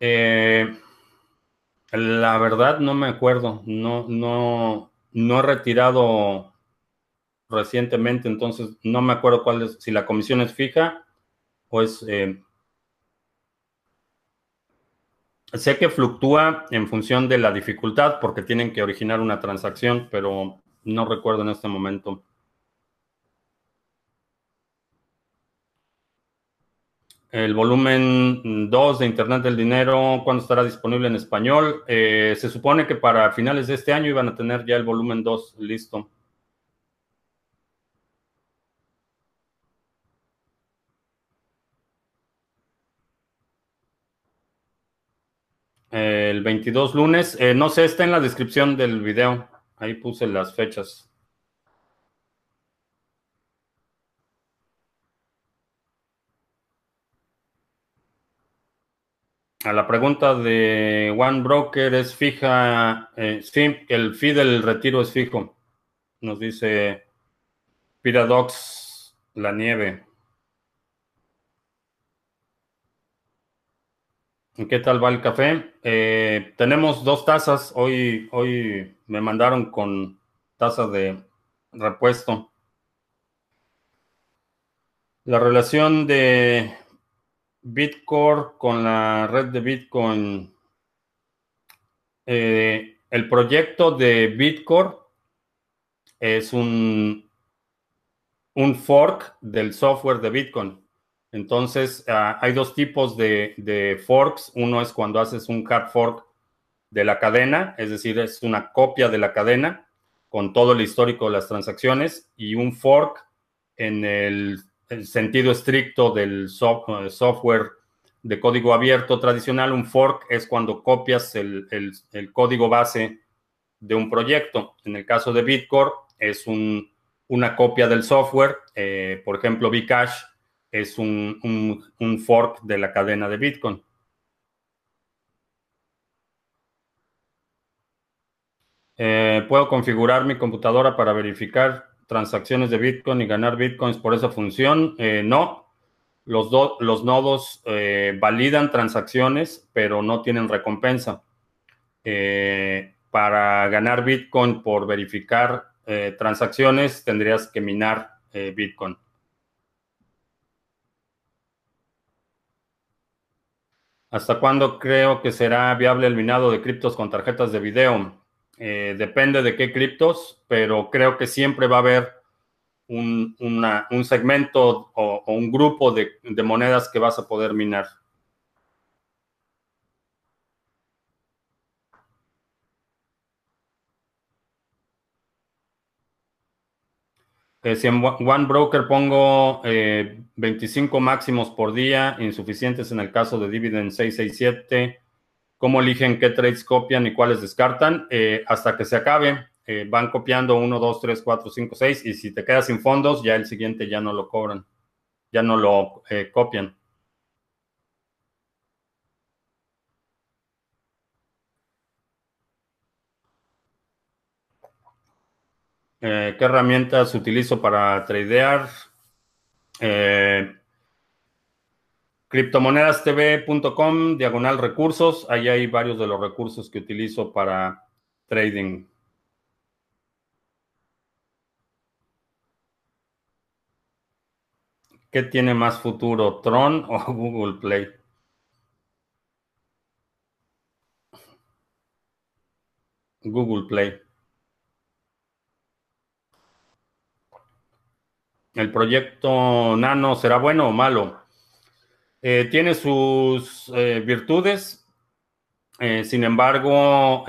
Eh, la verdad no me acuerdo. No, no, no he retirado recientemente, entonces no me acuerdo cuál es, si la comisión es fija o es... Eh, sé que fluctúa en función de la dificultad porque tienen que originar una transacción, pero no recuerdo en este momento. El volumen 2 de Internet del Dinero, ¿cuándo estará disponible en español? Eh, se supone que para finales de este año iban a tener ya el volumen 2 listo. El 22 lunes, eh, no sé, está en la descripción del video. Ahí puse las fechas. A la pregunta de One Broker es fija, eh, sí, el fee del retiro es fijo. Nos dice Piradox La Nieve. ¿Qué tal va el café? Eh, tenemos dos tazas. Hoy, hoy me mandaron con taza de repuesto. La relación de Bitcore con la red de Bitcoin. Eh, el proyecto de Bitcore es un, un fork del software de Bitcoin. Entonces, ah, hay dos tipos de, de, forks. Uno es cuando haces un hard fork de la cadena, es decir, es una copia de la cadena con todo el histórico de las transacciones, y un fork en el el sentido estricto del eh, software de código abierto tradicional, un fork es cuando copias el, código base de un proyecto. En el caso de Bitcore es una copia del software. Eh, por ejemplo, Bcash es un, fork de la cadena de Bitcoin. Eh, puedo configurar mi computadora para verificar transacciones de Bitcoin y ganar Bitcoins por esa función. Eh, no, los, los nodos eh, validan transacciones, pero no tienen recompensa. Eh, para ganar Bitcoin por verificar transacciones, tendrías que minar Bitcoin. ¿Hasta cuándo creo que será viable el minado de criptos con tarjetas de video? Eh, depende de qué criptos, pero creo que siempre va a haber un, segmento o, un grupo de, monedas que vas a poder minar. Eh, si en One Broker pongo 25 eh, máximos por día, insuficientes en el caso de Dividend 667, cómo eligen qué trades copian y cuáles descartan, eh, hasta que se acabe. Eh, van copiando 1, 2, 3, 4, 5, 6 y si te quedas sin fondos, ya el siguiente ya no lo cobran, ya no lo eh, copian. ¿Qué herramientas utilizo para tradear? Criptomonedastv.com, diagonal recursos. Ahí hay varios de los recursos que utilizo para trading. ¿Qué tiene más futuro, Tron o Google Play? Google Play. ¿El proyecto Nano será bueno o malo? Eh, tiene sus eh, virtudes, eh, sin embargo,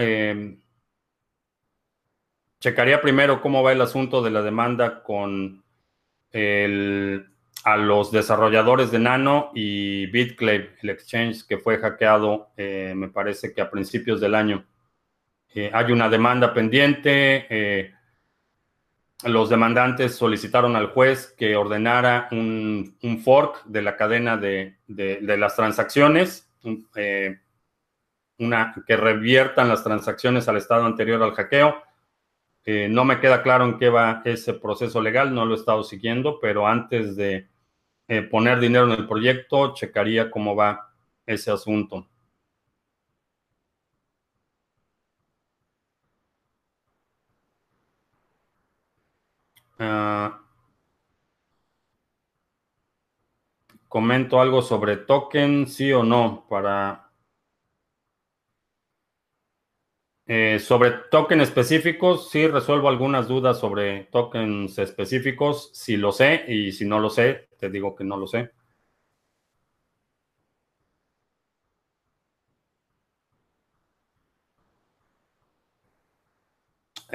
checaría primero cómo va el asunto de la demanda con a los desarrolladores de Nano y BitClave, el exchange que fue hackeado, me parece que a principios del año. hay una demanda pendiente los demandantes solicitaron al juez que ordenara un, fork de la cadena de, las transacciones, eh, una, que reviertan las transacciones al estado anterior al hackeo. Eh, no me queda claro en qué va ese proceso legal, no lo he estado siguiendo, pero antes de eh, poner dinero en el proyecto, checaría cómo va ese asunto. Ah, comento algo sobre token, sí o no, para... Eh, sobre token específicos, sí resuelvo algunas dudas sobre tokens específicos, si lo sé y si no lo sé, te digo que no lo sé.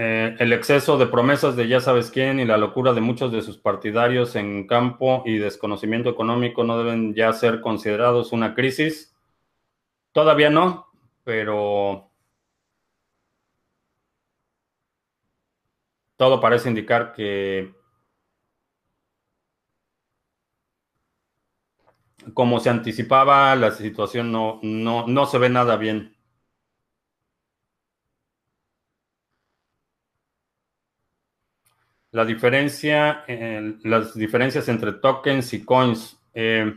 Eh, el exceso de promesas de ya sabes quién y la locura de muchos de sus partidarios en campo y desconocimiento económico no deben ya ser considerados una crisis. Todavía no, pero todo parece indicar que como se anticipaba, la situación no, no, no se ve nada bien. La diferencia, las diferencias entre tokens y coins. Eh,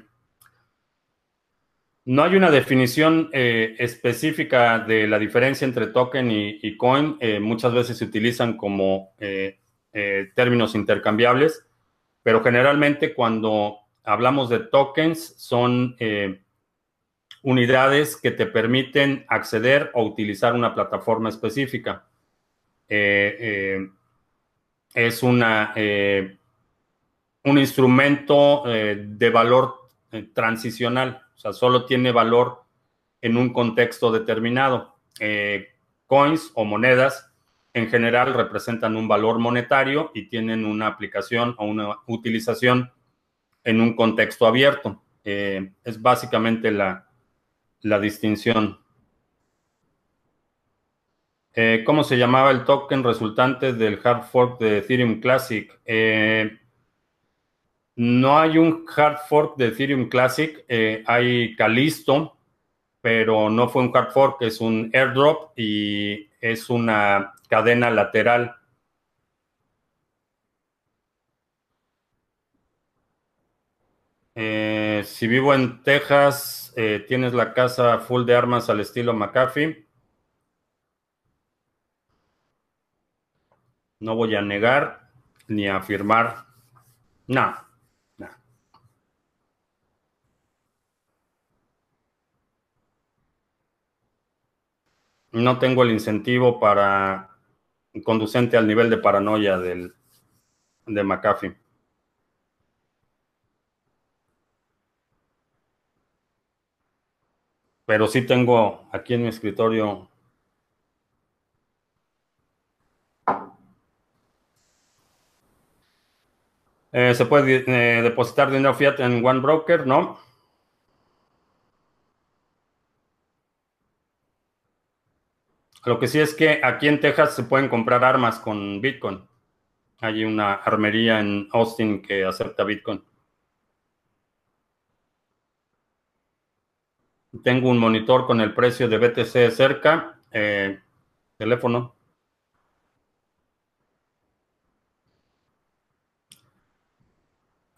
no hay una definición eh, específica de la diferencia entre token y, coin. Eh, muchas veces se utilizan como términos intercambiables, pero generalmente cuando hablamos de tokens son unidades que te permiten acceder o utilizar una plataforma específica es una, eh, un instrumento eh, de valor eh, transicional, o sea, solo tiene valor en un contexto determinado. coins o monedas en general representan un valor monetario y tienen una aplicación o una utilización en un contexto abierto. es básicamente la, la distinción. Eh, ¿Cómo se llamaba el token resultante del hard fork de Ethereum Classic? Eh, no hay un hard fork de Ethereum Classic, eh, hay Calisto, pero no fue un hard fork, es un airdrop y es una cadena lateral. si vivo en Texas, tienes la casa full de armas al estilo McAfee. No voy a negar ni a afirmar nada. No tengo el incentivo para conducente al nivel de paranoia del, de McAfee. Pero sí tengo aquí en mi escritorio Eh, ¿Se puede eh, depositar dinero fiat en One Broker? No. Lo que sí es que aquí en Texas se pueden comprar armas con Bitcoin. Hay una armería en Austin que acepta Bitcoin. Tengo un monitor con el precio de BTC cerca. Eh, teléfono.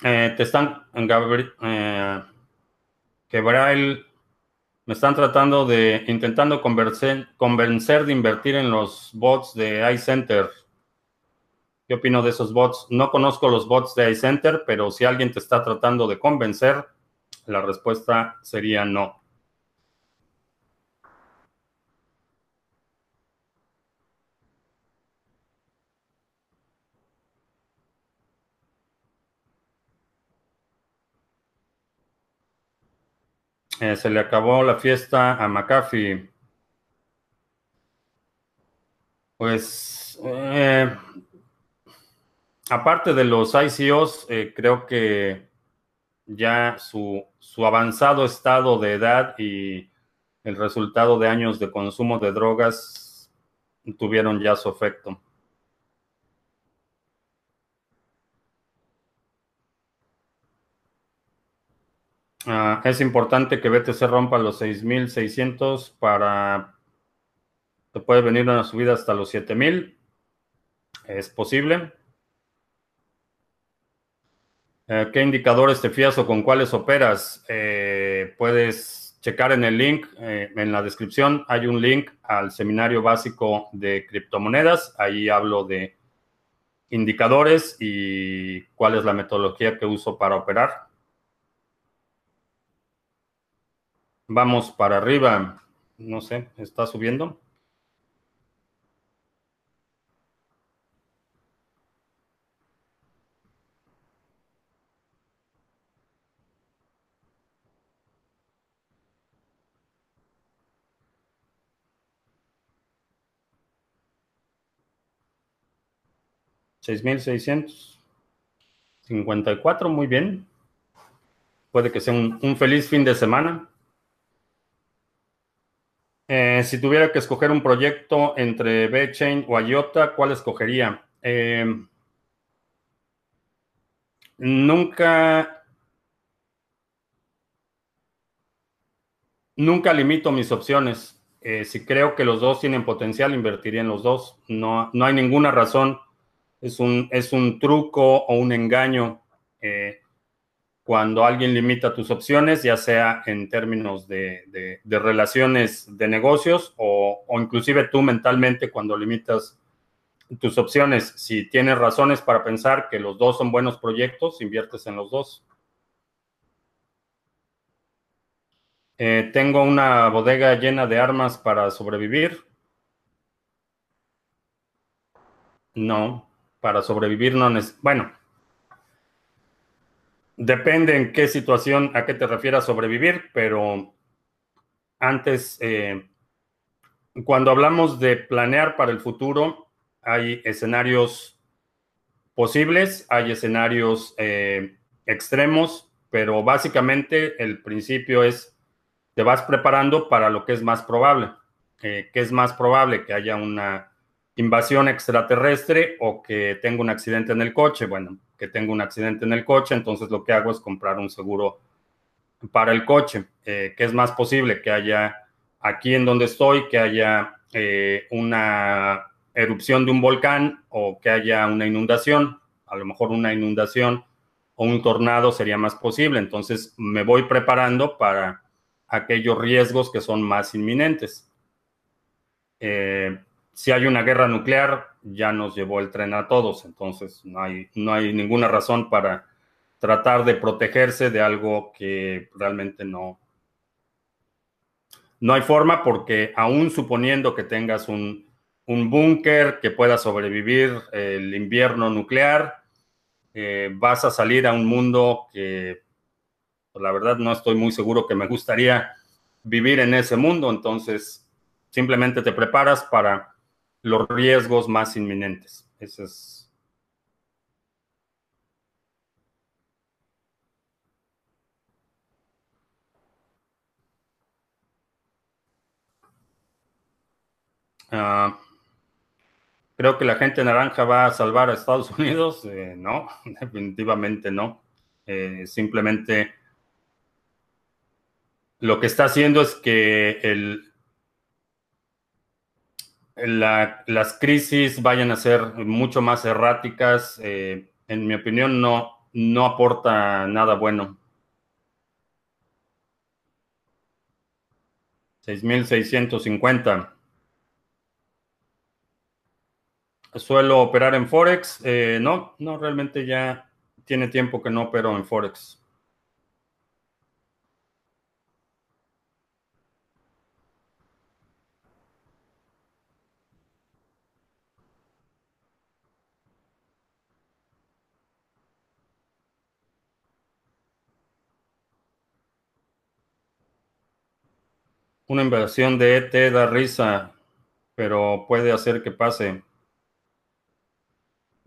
Eh, te están, eh, Quebral me están tratando de, intentando convencer, convencer de invertir en los bots de iCenter. ¿Qué opino de esos bots? No conozco los bots de iCenter, pero si alguien te está tratando de convencer, la respuesta sería no. Eh, se le acabó la fiesta a McAfee. Pues, eh, aparte de los ICOs, eh, creo que ya su, su, avanzado estado de edad y el resultado de años de consumo de drogas tuvieron ya su efecto. Uh, es importante que BTC rompa los 6.600 para... Te puede venir una subida hasta los 7.000. Es posible. Uh, ¿Qué indicadores te fías o con cuáles operas? Eh, puedes checar en el link, eh, en la descripción hay un link al seminario básico de criptomonedas. Ahí hablo de indicadores y cuál es la metodología que uso para operar. Vamos para arriba. No sé, está subiendo. Seis mil seiscientos cincuenta y cuatro, muy bien. Puede que sea un, feliz fin de semana. Eh, si tuviera que escoger un proyecto entre VeChain o IOTA, ¿cuál escogería? Eh, nunca, nunca limito mis opciones. Eh, si creo que los dos tienen potencial, invertiría en los dos. No, no hay ninguna razón. Es un, es un truco o un engaño cuando alguien limita tus opciones, ya sea en términos de, relaciones de negocios o, inclusive tú mentalmente cuando limitas tus opciones. Si tienes razones para pensar que los dos son buenos proyectos, inviertes en los dos. Eh, tengo una bodega llena de armas para sobrevivir. No, para sobrevivir no necesito. Bueno, Depende en qué situación, a qué te refieras sobrevivir, pero antes, eh, cuando hablamos de planear para el futuro, hay escenarios posibles, hay escenarios eh, extremos, pero básicamente el principio es, te vas preparando para lo que es más probable. Eh, ¿Qué es más probable? Que haya una invasión extraterrestre o que tenga un accidente en el coche. Bueno, que tengo un accidente en el coche, entonces lo que hago es comprar un seguro para el coche. Eh, ¿Qué es más posible? Que haya aquí en donde estoy, que haya eh, una erupción de un volcán o que haya una inundación. A lo mejor una inundación o un tornado sería más posible. Entonces me voy preparando para aquellos riesgos que son más inminentes. Eh, si hay una guerra nuclear, ya nos llevó el tren a todos, entonces no hay, no hay ninguna razón para tratar de protegerse de algo que realmente no, no hay forma porque aún suponiendo que tengas un, un búnker que pueda sobrevivir el invierno nuclear, eh, vas a salir a un mundo que pues, la verdad no estoy muy seguro que me gustaría vivir en ese mundo, entonces simplemente te preparas para los riesgos más inminentes. Ese es. Ah, creo que la gente naranja va a salvar a Estados Unidos. Eh, no, definitivamente no. Eh, simplemente lo que está haciendo es que el, las crisis vayan a ser mucho más erráticas, eh, en mi opinión, no, no aporta nada bueno. 6.650. Suelo operar en Forex. Eh, no, no, realmente ya tiene tiempo que no opero en Forex. Una inversión de ET da risa, pero puede hacer que pase.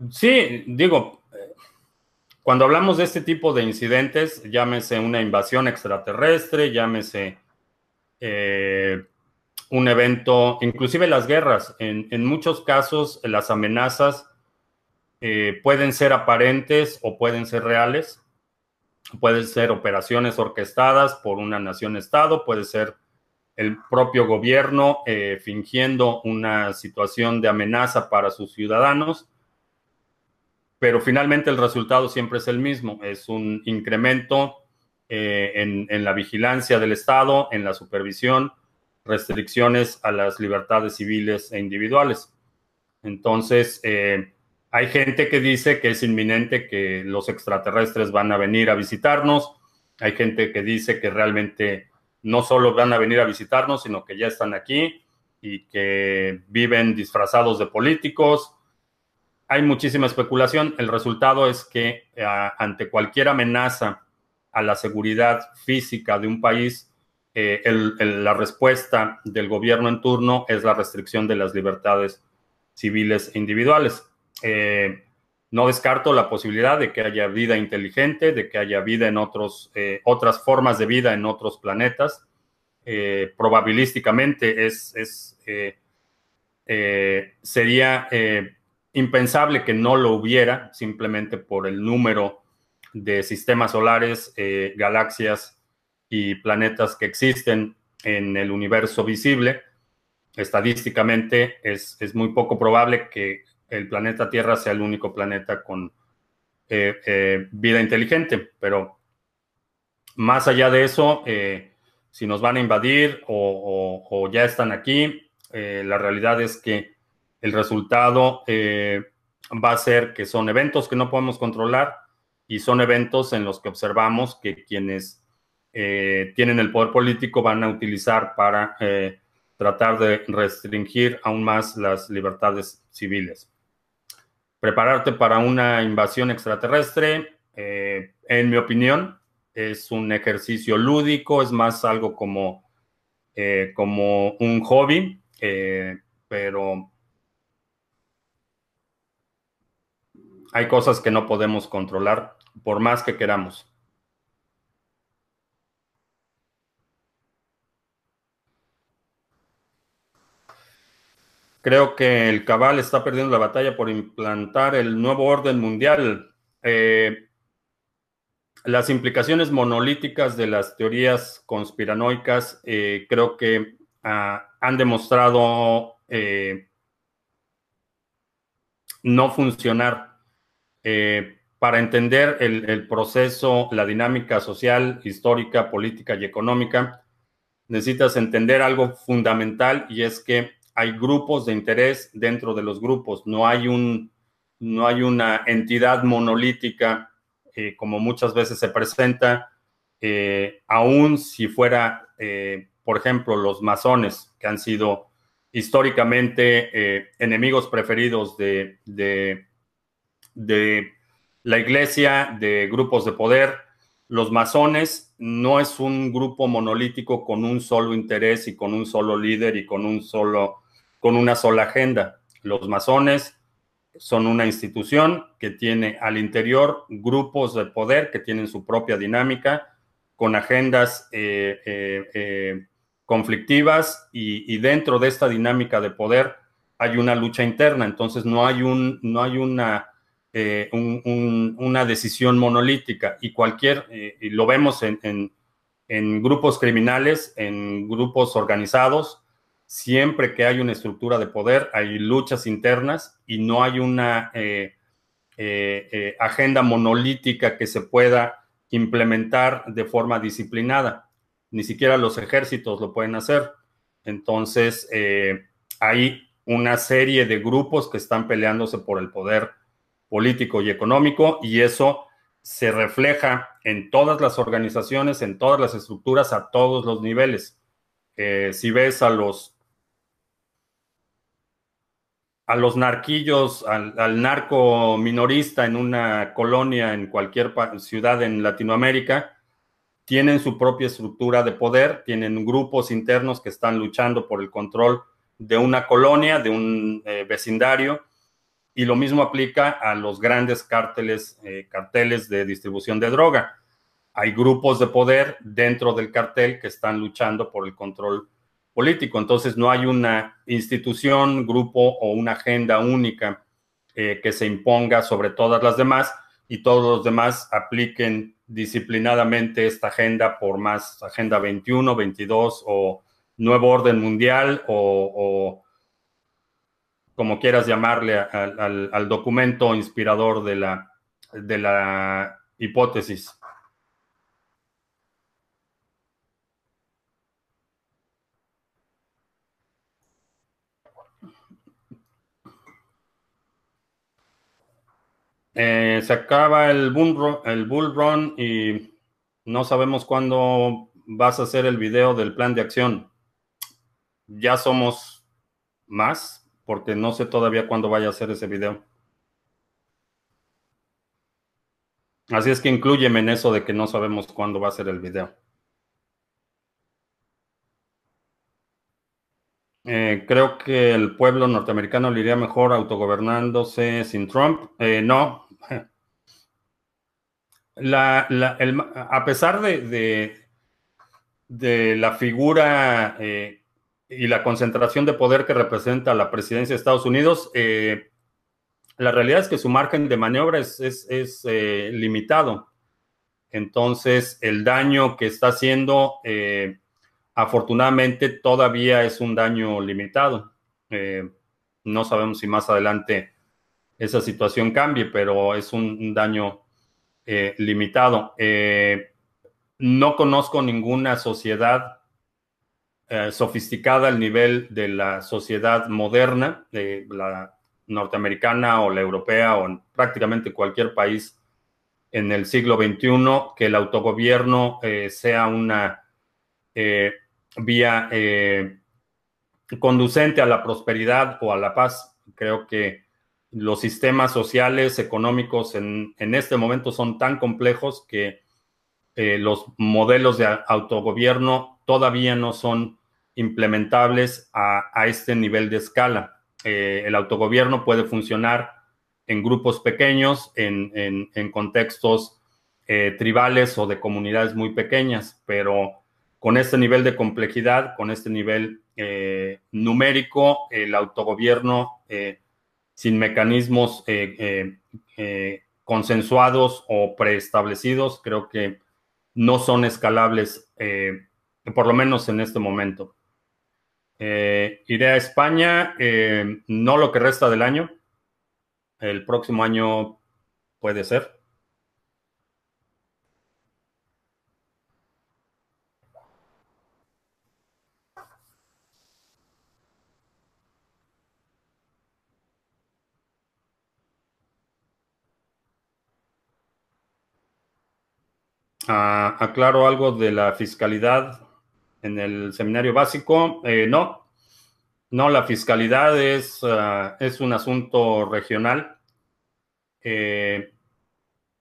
Sí, digo, cuando hablamos de este tipo de incidentes, llámese una invasión extraterrestre, llámese eh, un evento, inclusive las guerras, en, muchos casos las amenazas eh, pueden ser aparentes o pueden ser reales, pueden ser operaciones orquestadas por una nación-estado, puede ser el propio gobierno eh, fingiendo una situación de amenaza para sus ciudadanos, pero finalmente el resultado siempre es el mismo, es un incremento eh, en, la vigilancia del Estado, en la supervisión, restricciones a las libertades civiles e individuales. Entonces, eh, hay gente que dice que es inminente que los extraterrestres van a venir a visitarnos, hay gente que dice que realmente no solo van a venir a visitarnos, sino que ya están aquí y que viven disfrazados de políticos. Hay muchísima especulación. El resultado es que eh, ante cualquier amenaza a la seguridad física de un país, eh, la respuesta del gobierno en turno es la restricción de las libertades civiles e individuales. Eh, no descarto la posibilidad de que haya vida inteligente, de que haya vida en eh, otras formas de vida en otros planetas. Eh, probabilísticamente es, eh, sería impensable que no lo hubiera simplemente por el número de sistemas solares, galaxias y planetas que existen en el universo visible. Estadísticamente es, es muy poco probable que el planeta Tierra sea el único planeta con eh, eh, vida inteligente, pero más allá de eso, eh, si nos van a invadir o, ya están aquí, la realidad es que el resultado va a ser que son eventos que no podemos controlar y son eventos en los que observamos que quienes tienen el poder político van a utilizar para tratar de restringir aún más las libertades civiles prepararte para una invasión extraterrestre, eh, en mi opinión, es un ejercicio lúdico, es más algo como, eh, como un hobby, eh, pero hay cosas que no podemos controlar por más que queramos. Creo que el cabal está perdiendo la batalla por implantar el nuevo orden mundial. Eh, las implicaciones monolíticas de las teorías conspiranoicas eh, creo que ah, han demostrado eh, no funcionar. para entender el proceso, la dinámica social, histórica, política y económica, necesitas entender algo fundamental y es que hay grupos de interés dentro de los grupos, no hay, un, no hay una entidad monolítica eh, como muchas veces se presenta, eh, aún si fuera, eh, por ejemplo, los masones, que han sido históricamente enemigos preferidos de, de, de la iglesia, de grupos de poder, los masones no es un grupo monolítico con un solo interés y con un solo líder y con un solo con una sola agenda. Los masones son una institución que tiene al interior grupos de poder que tienen su propia dinámica, con agendas eh, eh, eh, conflictivas y, dentro de esta dinámica de poder hay una lucha interna. Entonces no hay, un, no hay una, una decisión monolítica y cualquier, lo vemos en, en grupos criminales, en grupos organizados, siempre que hay una estructura de poder, hay luchas internas y no hay una eh, eh, eh, agenda monolítica que se pueda implementar de forma disciplinada. Ni siquiera los ejércitos lo pueden hacer. Entonces, hay una serie de grupos que están peleándose por el poder político y económico y eso se refleja en todas las organizaciones, en todas las estructuras, a todos los niveles. Si ves a los a los narquillos, al, narco minorista en una colonia en cualquier ciudad en Latinoamérica, tienen su propia estructura de poder, tienen grupos internos que están luchando por el control de una colonia, de un eh, vecindario, y lo mismo aplica a los grandes cárteles, eh, carteles de distribución de droga. Hay grupos de poder dentro del cartel que están luchando por el control político. Entonces no hay una institución, grupo o una agenda única eh, que se imponga sobre todas las demás y todos los demás apliquen disciplinadamente esta agenda por más Agenda 21, 22 o Nuevo Orden Mundial o, como quieras llamarle al, documento inspirador de la, de la hipótesis. Eh, se acaba el bull, el bull run y no sabemos cuándo vas a hacer el video del plan de acción. Ya somos más, porque no sé todavía cuándo vaya a hacer ese video. Así es que incluyeme en eso de que no sabemos cuándo va a ser el video. Eh, creo que el pueblo norteamericano le iría mejor autogobernándose sin Trump. Eh, no, a pesar de, la figura eh, y la concentración de poder que representa la presidencia de Estados Unidos, la realidad es que su margen de maniobra es, limitado. Entonces, el daño que está haciendo, afortunadamente, todavía es un daño limitado. no sabemos si más adelante esa situación cambie, pero es un, daño eh, limitado. Eh, no conozco ninguna sociedad eh, sofisticada al nivel de la sociedad moderna, de la norteamericana o la europea o en prácticamente cualquier país en el siglo XXI, que el autogobierno sea una vía conducente a la prosperidad o a la paz. Creo que los sistemas sociales, económicos en, este momento son tan complejos que eh, los modelos de autogobierno todavía no son implementables a, este nivel de escala. Eh, el autogobierno puede funcionar en grupos pequeños, en, contextos eh, tribales o de comunidades muy pequeñas, pero con este nivel de complejidad, con este nivel numérico, el autogobierno sin mecanismos eh, eh, eh, consensuados o preestablecidos, creo que no son escalables, por lo menos en este momento. iré a España, no lo que resta del año, el próximo año puede ser. Aclaro algo de la fiscalidad en el seminario básico. Eh, no, no, la fiscalidad es, ah, es un asunto regional. Eh,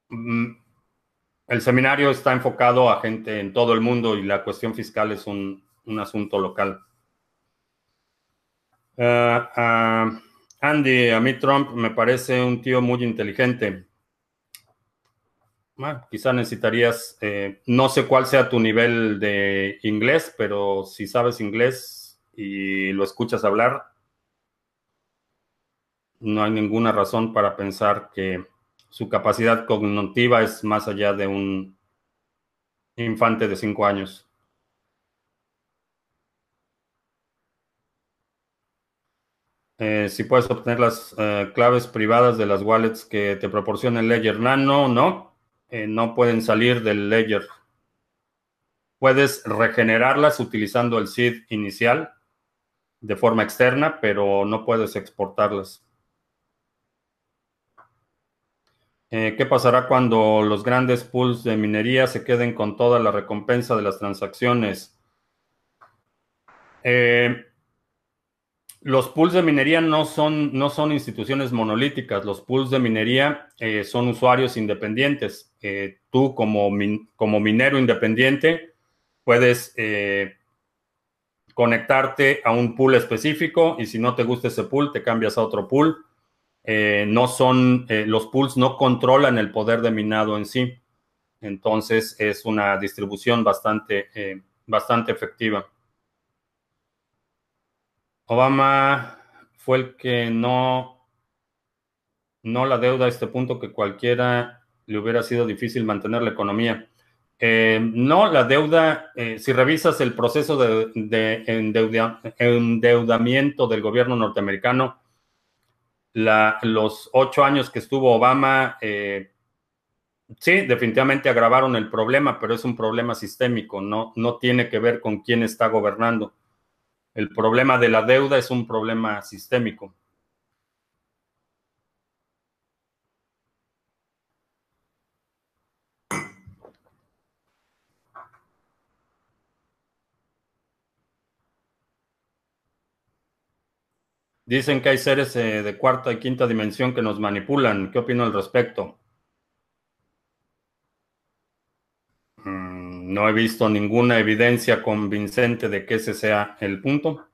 mm, el seminario está enfocado a gente en todo el mundo y la cuestión fiscal es un, asunto local. Ah, ah, Andy, a mí Trump me parece un tío muy inteligente quizá necesitarías, eh, no sé cuál sea tu nivel de inglés, pero si sabes inglés y lo escuchas hablar, no hay ninguna razón para pensar que su capacidad cognitiva es más allá de un infante de cinco años. Eh, si puedes obtener las eh, claves privadas de las wallets que te proporciona el Ledger Nano, no. Eh, no pueden salir del ledger. Puedes regenerarlas utilizando el seed inicial, de forma externa, pero no puedes exportarlas. Eh, ¿Qué pasará cuando los grandes pools de minería se queden con toda la recompensa de las transacciones? Eh, los pools de minería no son, no son instituciones monolíticas. Los pools de minería eh, son usuarios independientes. tú como, como, minero independiente puedes conectarte a un pool específico y si no te gusta ese pool, te cambias a otro pool. Eh, no son, eh, los pools no controlan el poder de minado en sí. Entonces es una distribución bastante, eh, bastante efectiva. Obama fue el que no, no la deuda a este punto que cualquiera le hubiera sido difícil mantener la economía. no, la deuda, si revisas el proceso de, de endeudamiento del gobierno norteamericano, los ocho años que estuvo Obama, eh, sí, definitivamente agravaron el problema, pero es un problema sistémico, no, no tiene que ver con quién está gobernando. El problema de la deuda es un problema sistémico. Dicen que hay seres eh, de cuarta y quinta dimensión que nos manipulan. ¿Qué opino al respecto? No he visto ninguna evidencia convincente de que ese sea el punto.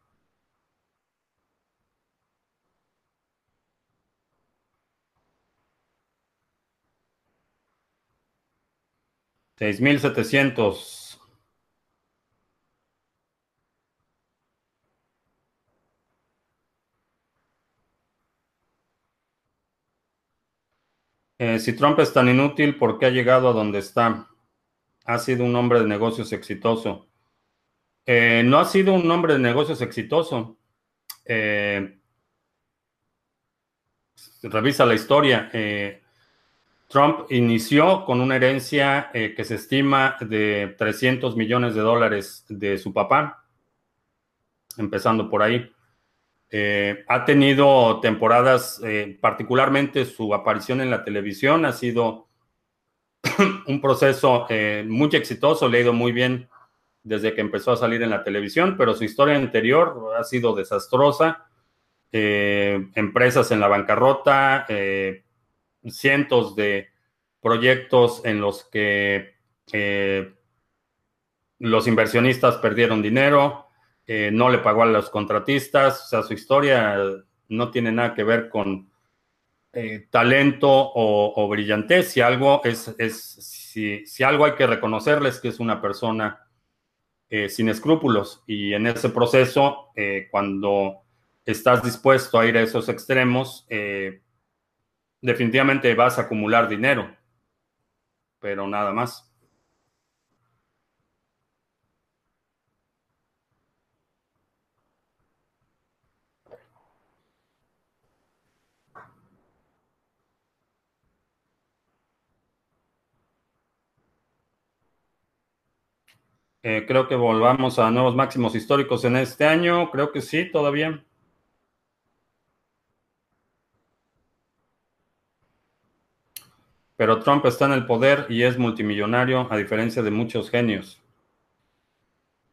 Seis mil setecientos. Eh, si Trump es tan inútil, ¿por qué ha llegado a donde está? Ha sido un hombre de negocios exitoso. Eh, no ha sido un hombre de negocios exitoso. Eh, revisa la historia. Trump inició con una herencia que se estima de 300 millones de dólares de su papá, empezando por ahí. Eh, ha tenido temporadas, eh, particularmente su aparición en la televisión ha sido un proceso eh, muy exitoso, le ha ido muy bien desde que empezó a salir en la televisión, pero su historia anterior ha sido desastrosa. empresas en la bancarrota, cientos de proyectos en los que los inversionistas perdieron dinero, eh, no le pagó a los contratistas, o sea, su historia no tiene nada que ver con eh, talento o, brillantez. Si algo es, es si, algo hay que reconocerles que es una persona eh, sin escrúpulos y en ese proceso, cuando estás dispuesto a ir a esos extremos, definitivamente vas a acumular dinero, pero nada más. Eh, creo que volvamos a nuevos máximos históricos en este año. Creo que sí, todavía. Pero Trump está en el poder y es multimillonario, a diferencia de muchos genios.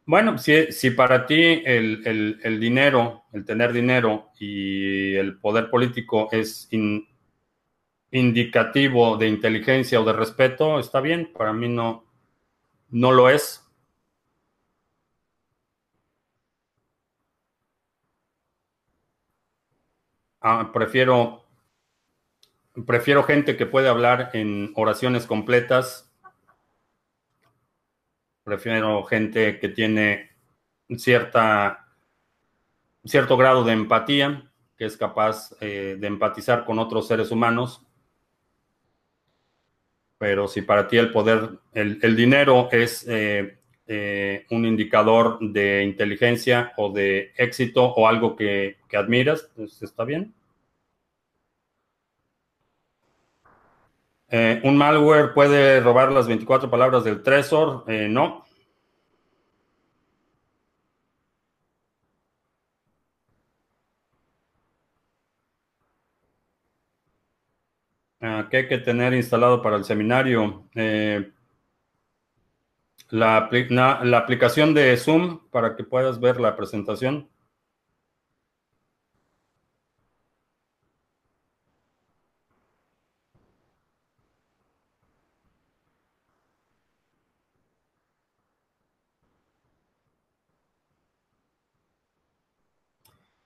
Bueno, si, si para ti el, dinero, el tener dinero y el poder político es indicativo de inteligencia o de respeto, está bien. Para mí no, no lo es. Ah, prefiero, prefiero gente que puede hablar en oraciones completas. Prefiero gente que tiene cierta, cierto grado de empatía, que es capaz eh, de empatizar con otros seres humanos. Pero si para ti el poder, el, dinero es eh, eh, un indicador de inteligencia o de éxito o algo que, que admiras. Pues, ¿Está bien? Eh, ¿Un malware puede robar las 24 palabras del Trezor? Eh, no. Ah, ¿Qué hay que tener instalado para el seminario? Eh, la, la, aplicación de Zoom para que puedas ver la presentación.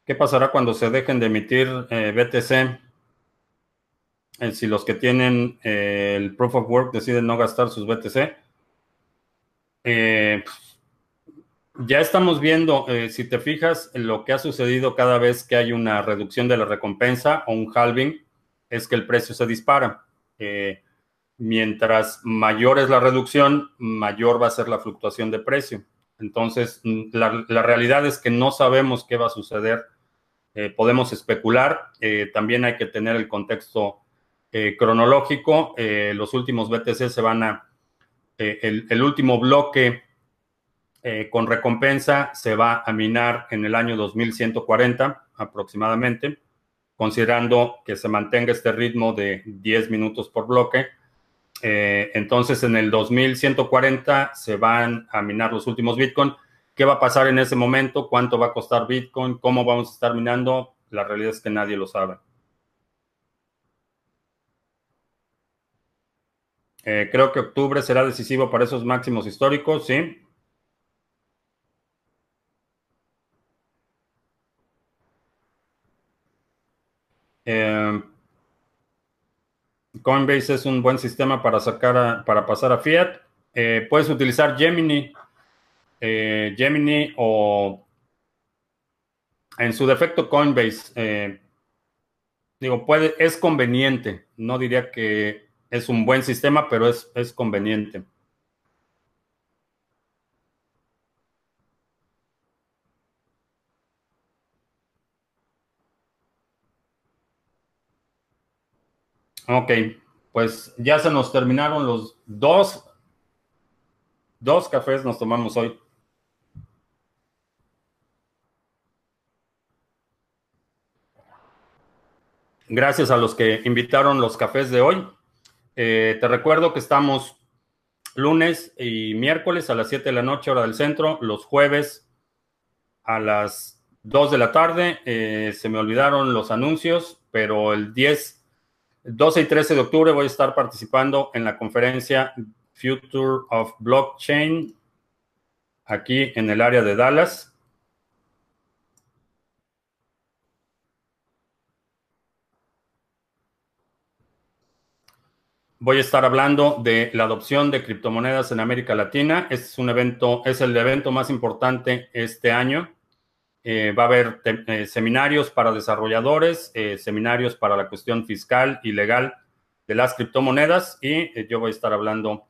¿Qué pasará cuando se dejen de emitir eh, BTC? Eh, si los que tienen eh, el Proof of Work deciden no gastar sus BTC. Ya estamos viendo, si te fijas, lo que ha sucedido cada vez que hay una reducción de la recompensa o un halving, es que el precio se dispara. mientras mayor es la reducción, mayor va a ser la fluctuación de precio. Entonces, la, la realidad es que no sabemos qué va a suceder eh, podemos especular. Eh, también hay que tener el contexto eh, cronológico. los últimos BTC se van a, el, último bloque con recompensa se va a minar en el año 2140 aproximadamente, considerando que se mantenga este ritmo de 10 minutos por bloque. entonces, en el 2140 se van a minar los últimos Bitcoin ¿Qué va a pasar en ese momento? ¿Cuánto va a costar Bitcoin? ¿Cómo vamos a estar minando? La realidad es que nadie lo sabe. Eh, creo que octubre será decisivo para esos máximos históricos, sí. Eh, Coinbase es un buen sistema para sacar para pasar a Fiat. Eh, puedes utilizar Gemini. Gemini o en su defecto Coinbase, digo, puede, es conveniente. No diría que es un buen sistema, pero es, es conveniente. Ok, pues ya se nos terminaron los dos, dos cafés nos tomamos hoy. Gracias a los que invitaron los cafés de hoy. Eh, te recuerdo que estamos lunes y miércoles a las 7 de la noche, hora del centro, los jueves a las 2 de la tarde. Eh, se me olvidaron los anuncios, pero el 10, 12 y 13 de octubre voy a estar participando en la conferencia Future of Blockchain aquí en el área de Dallas. Voy a estar hablando de la adopción de criptomonedas en América Latina. Este es un evento, es el evento más importante este año. Eh, va a haber eh, seminarios para desarrolladores, eh, seminarios para la cuestión fiscal y legal de las criptomonedas y yo voy a estar hablando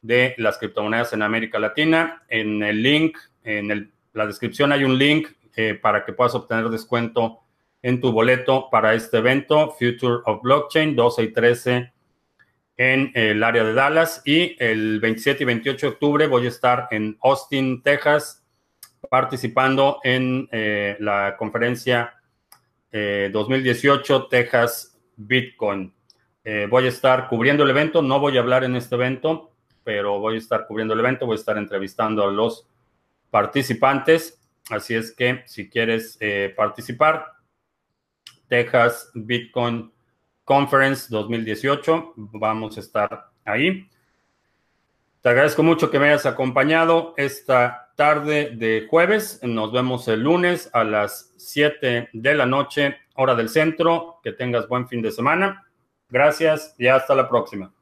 de las criptomonedas en América Latina. En el link, en la descripción hay un link para que puedas obtener descuento en tu boleto para este evento, Future of Blockchain, 12 y 13 en el área de Dallas y el 27 y 28 de octubre voy a estar en Austin, Texas, participando en eh, la conferencia 2018 eh, Texas Bitcoin. Eh, voy a estar cubriendo el evento, no voy a hablar en este evento, pero voy a estar cubriendo el evento, voy a estar entrevistando a los participantes. Así es que si quieres participar, Texas Bitcoin Conference 2018. Vamos a estar ahí. Te agradezco mucho que me hayas acompañado esta tarde de jueves. Nos vemos el lunes a las 7 de la noche, hora del centro. Que tengas buen fin de semana. Gracias y hasta la próxima.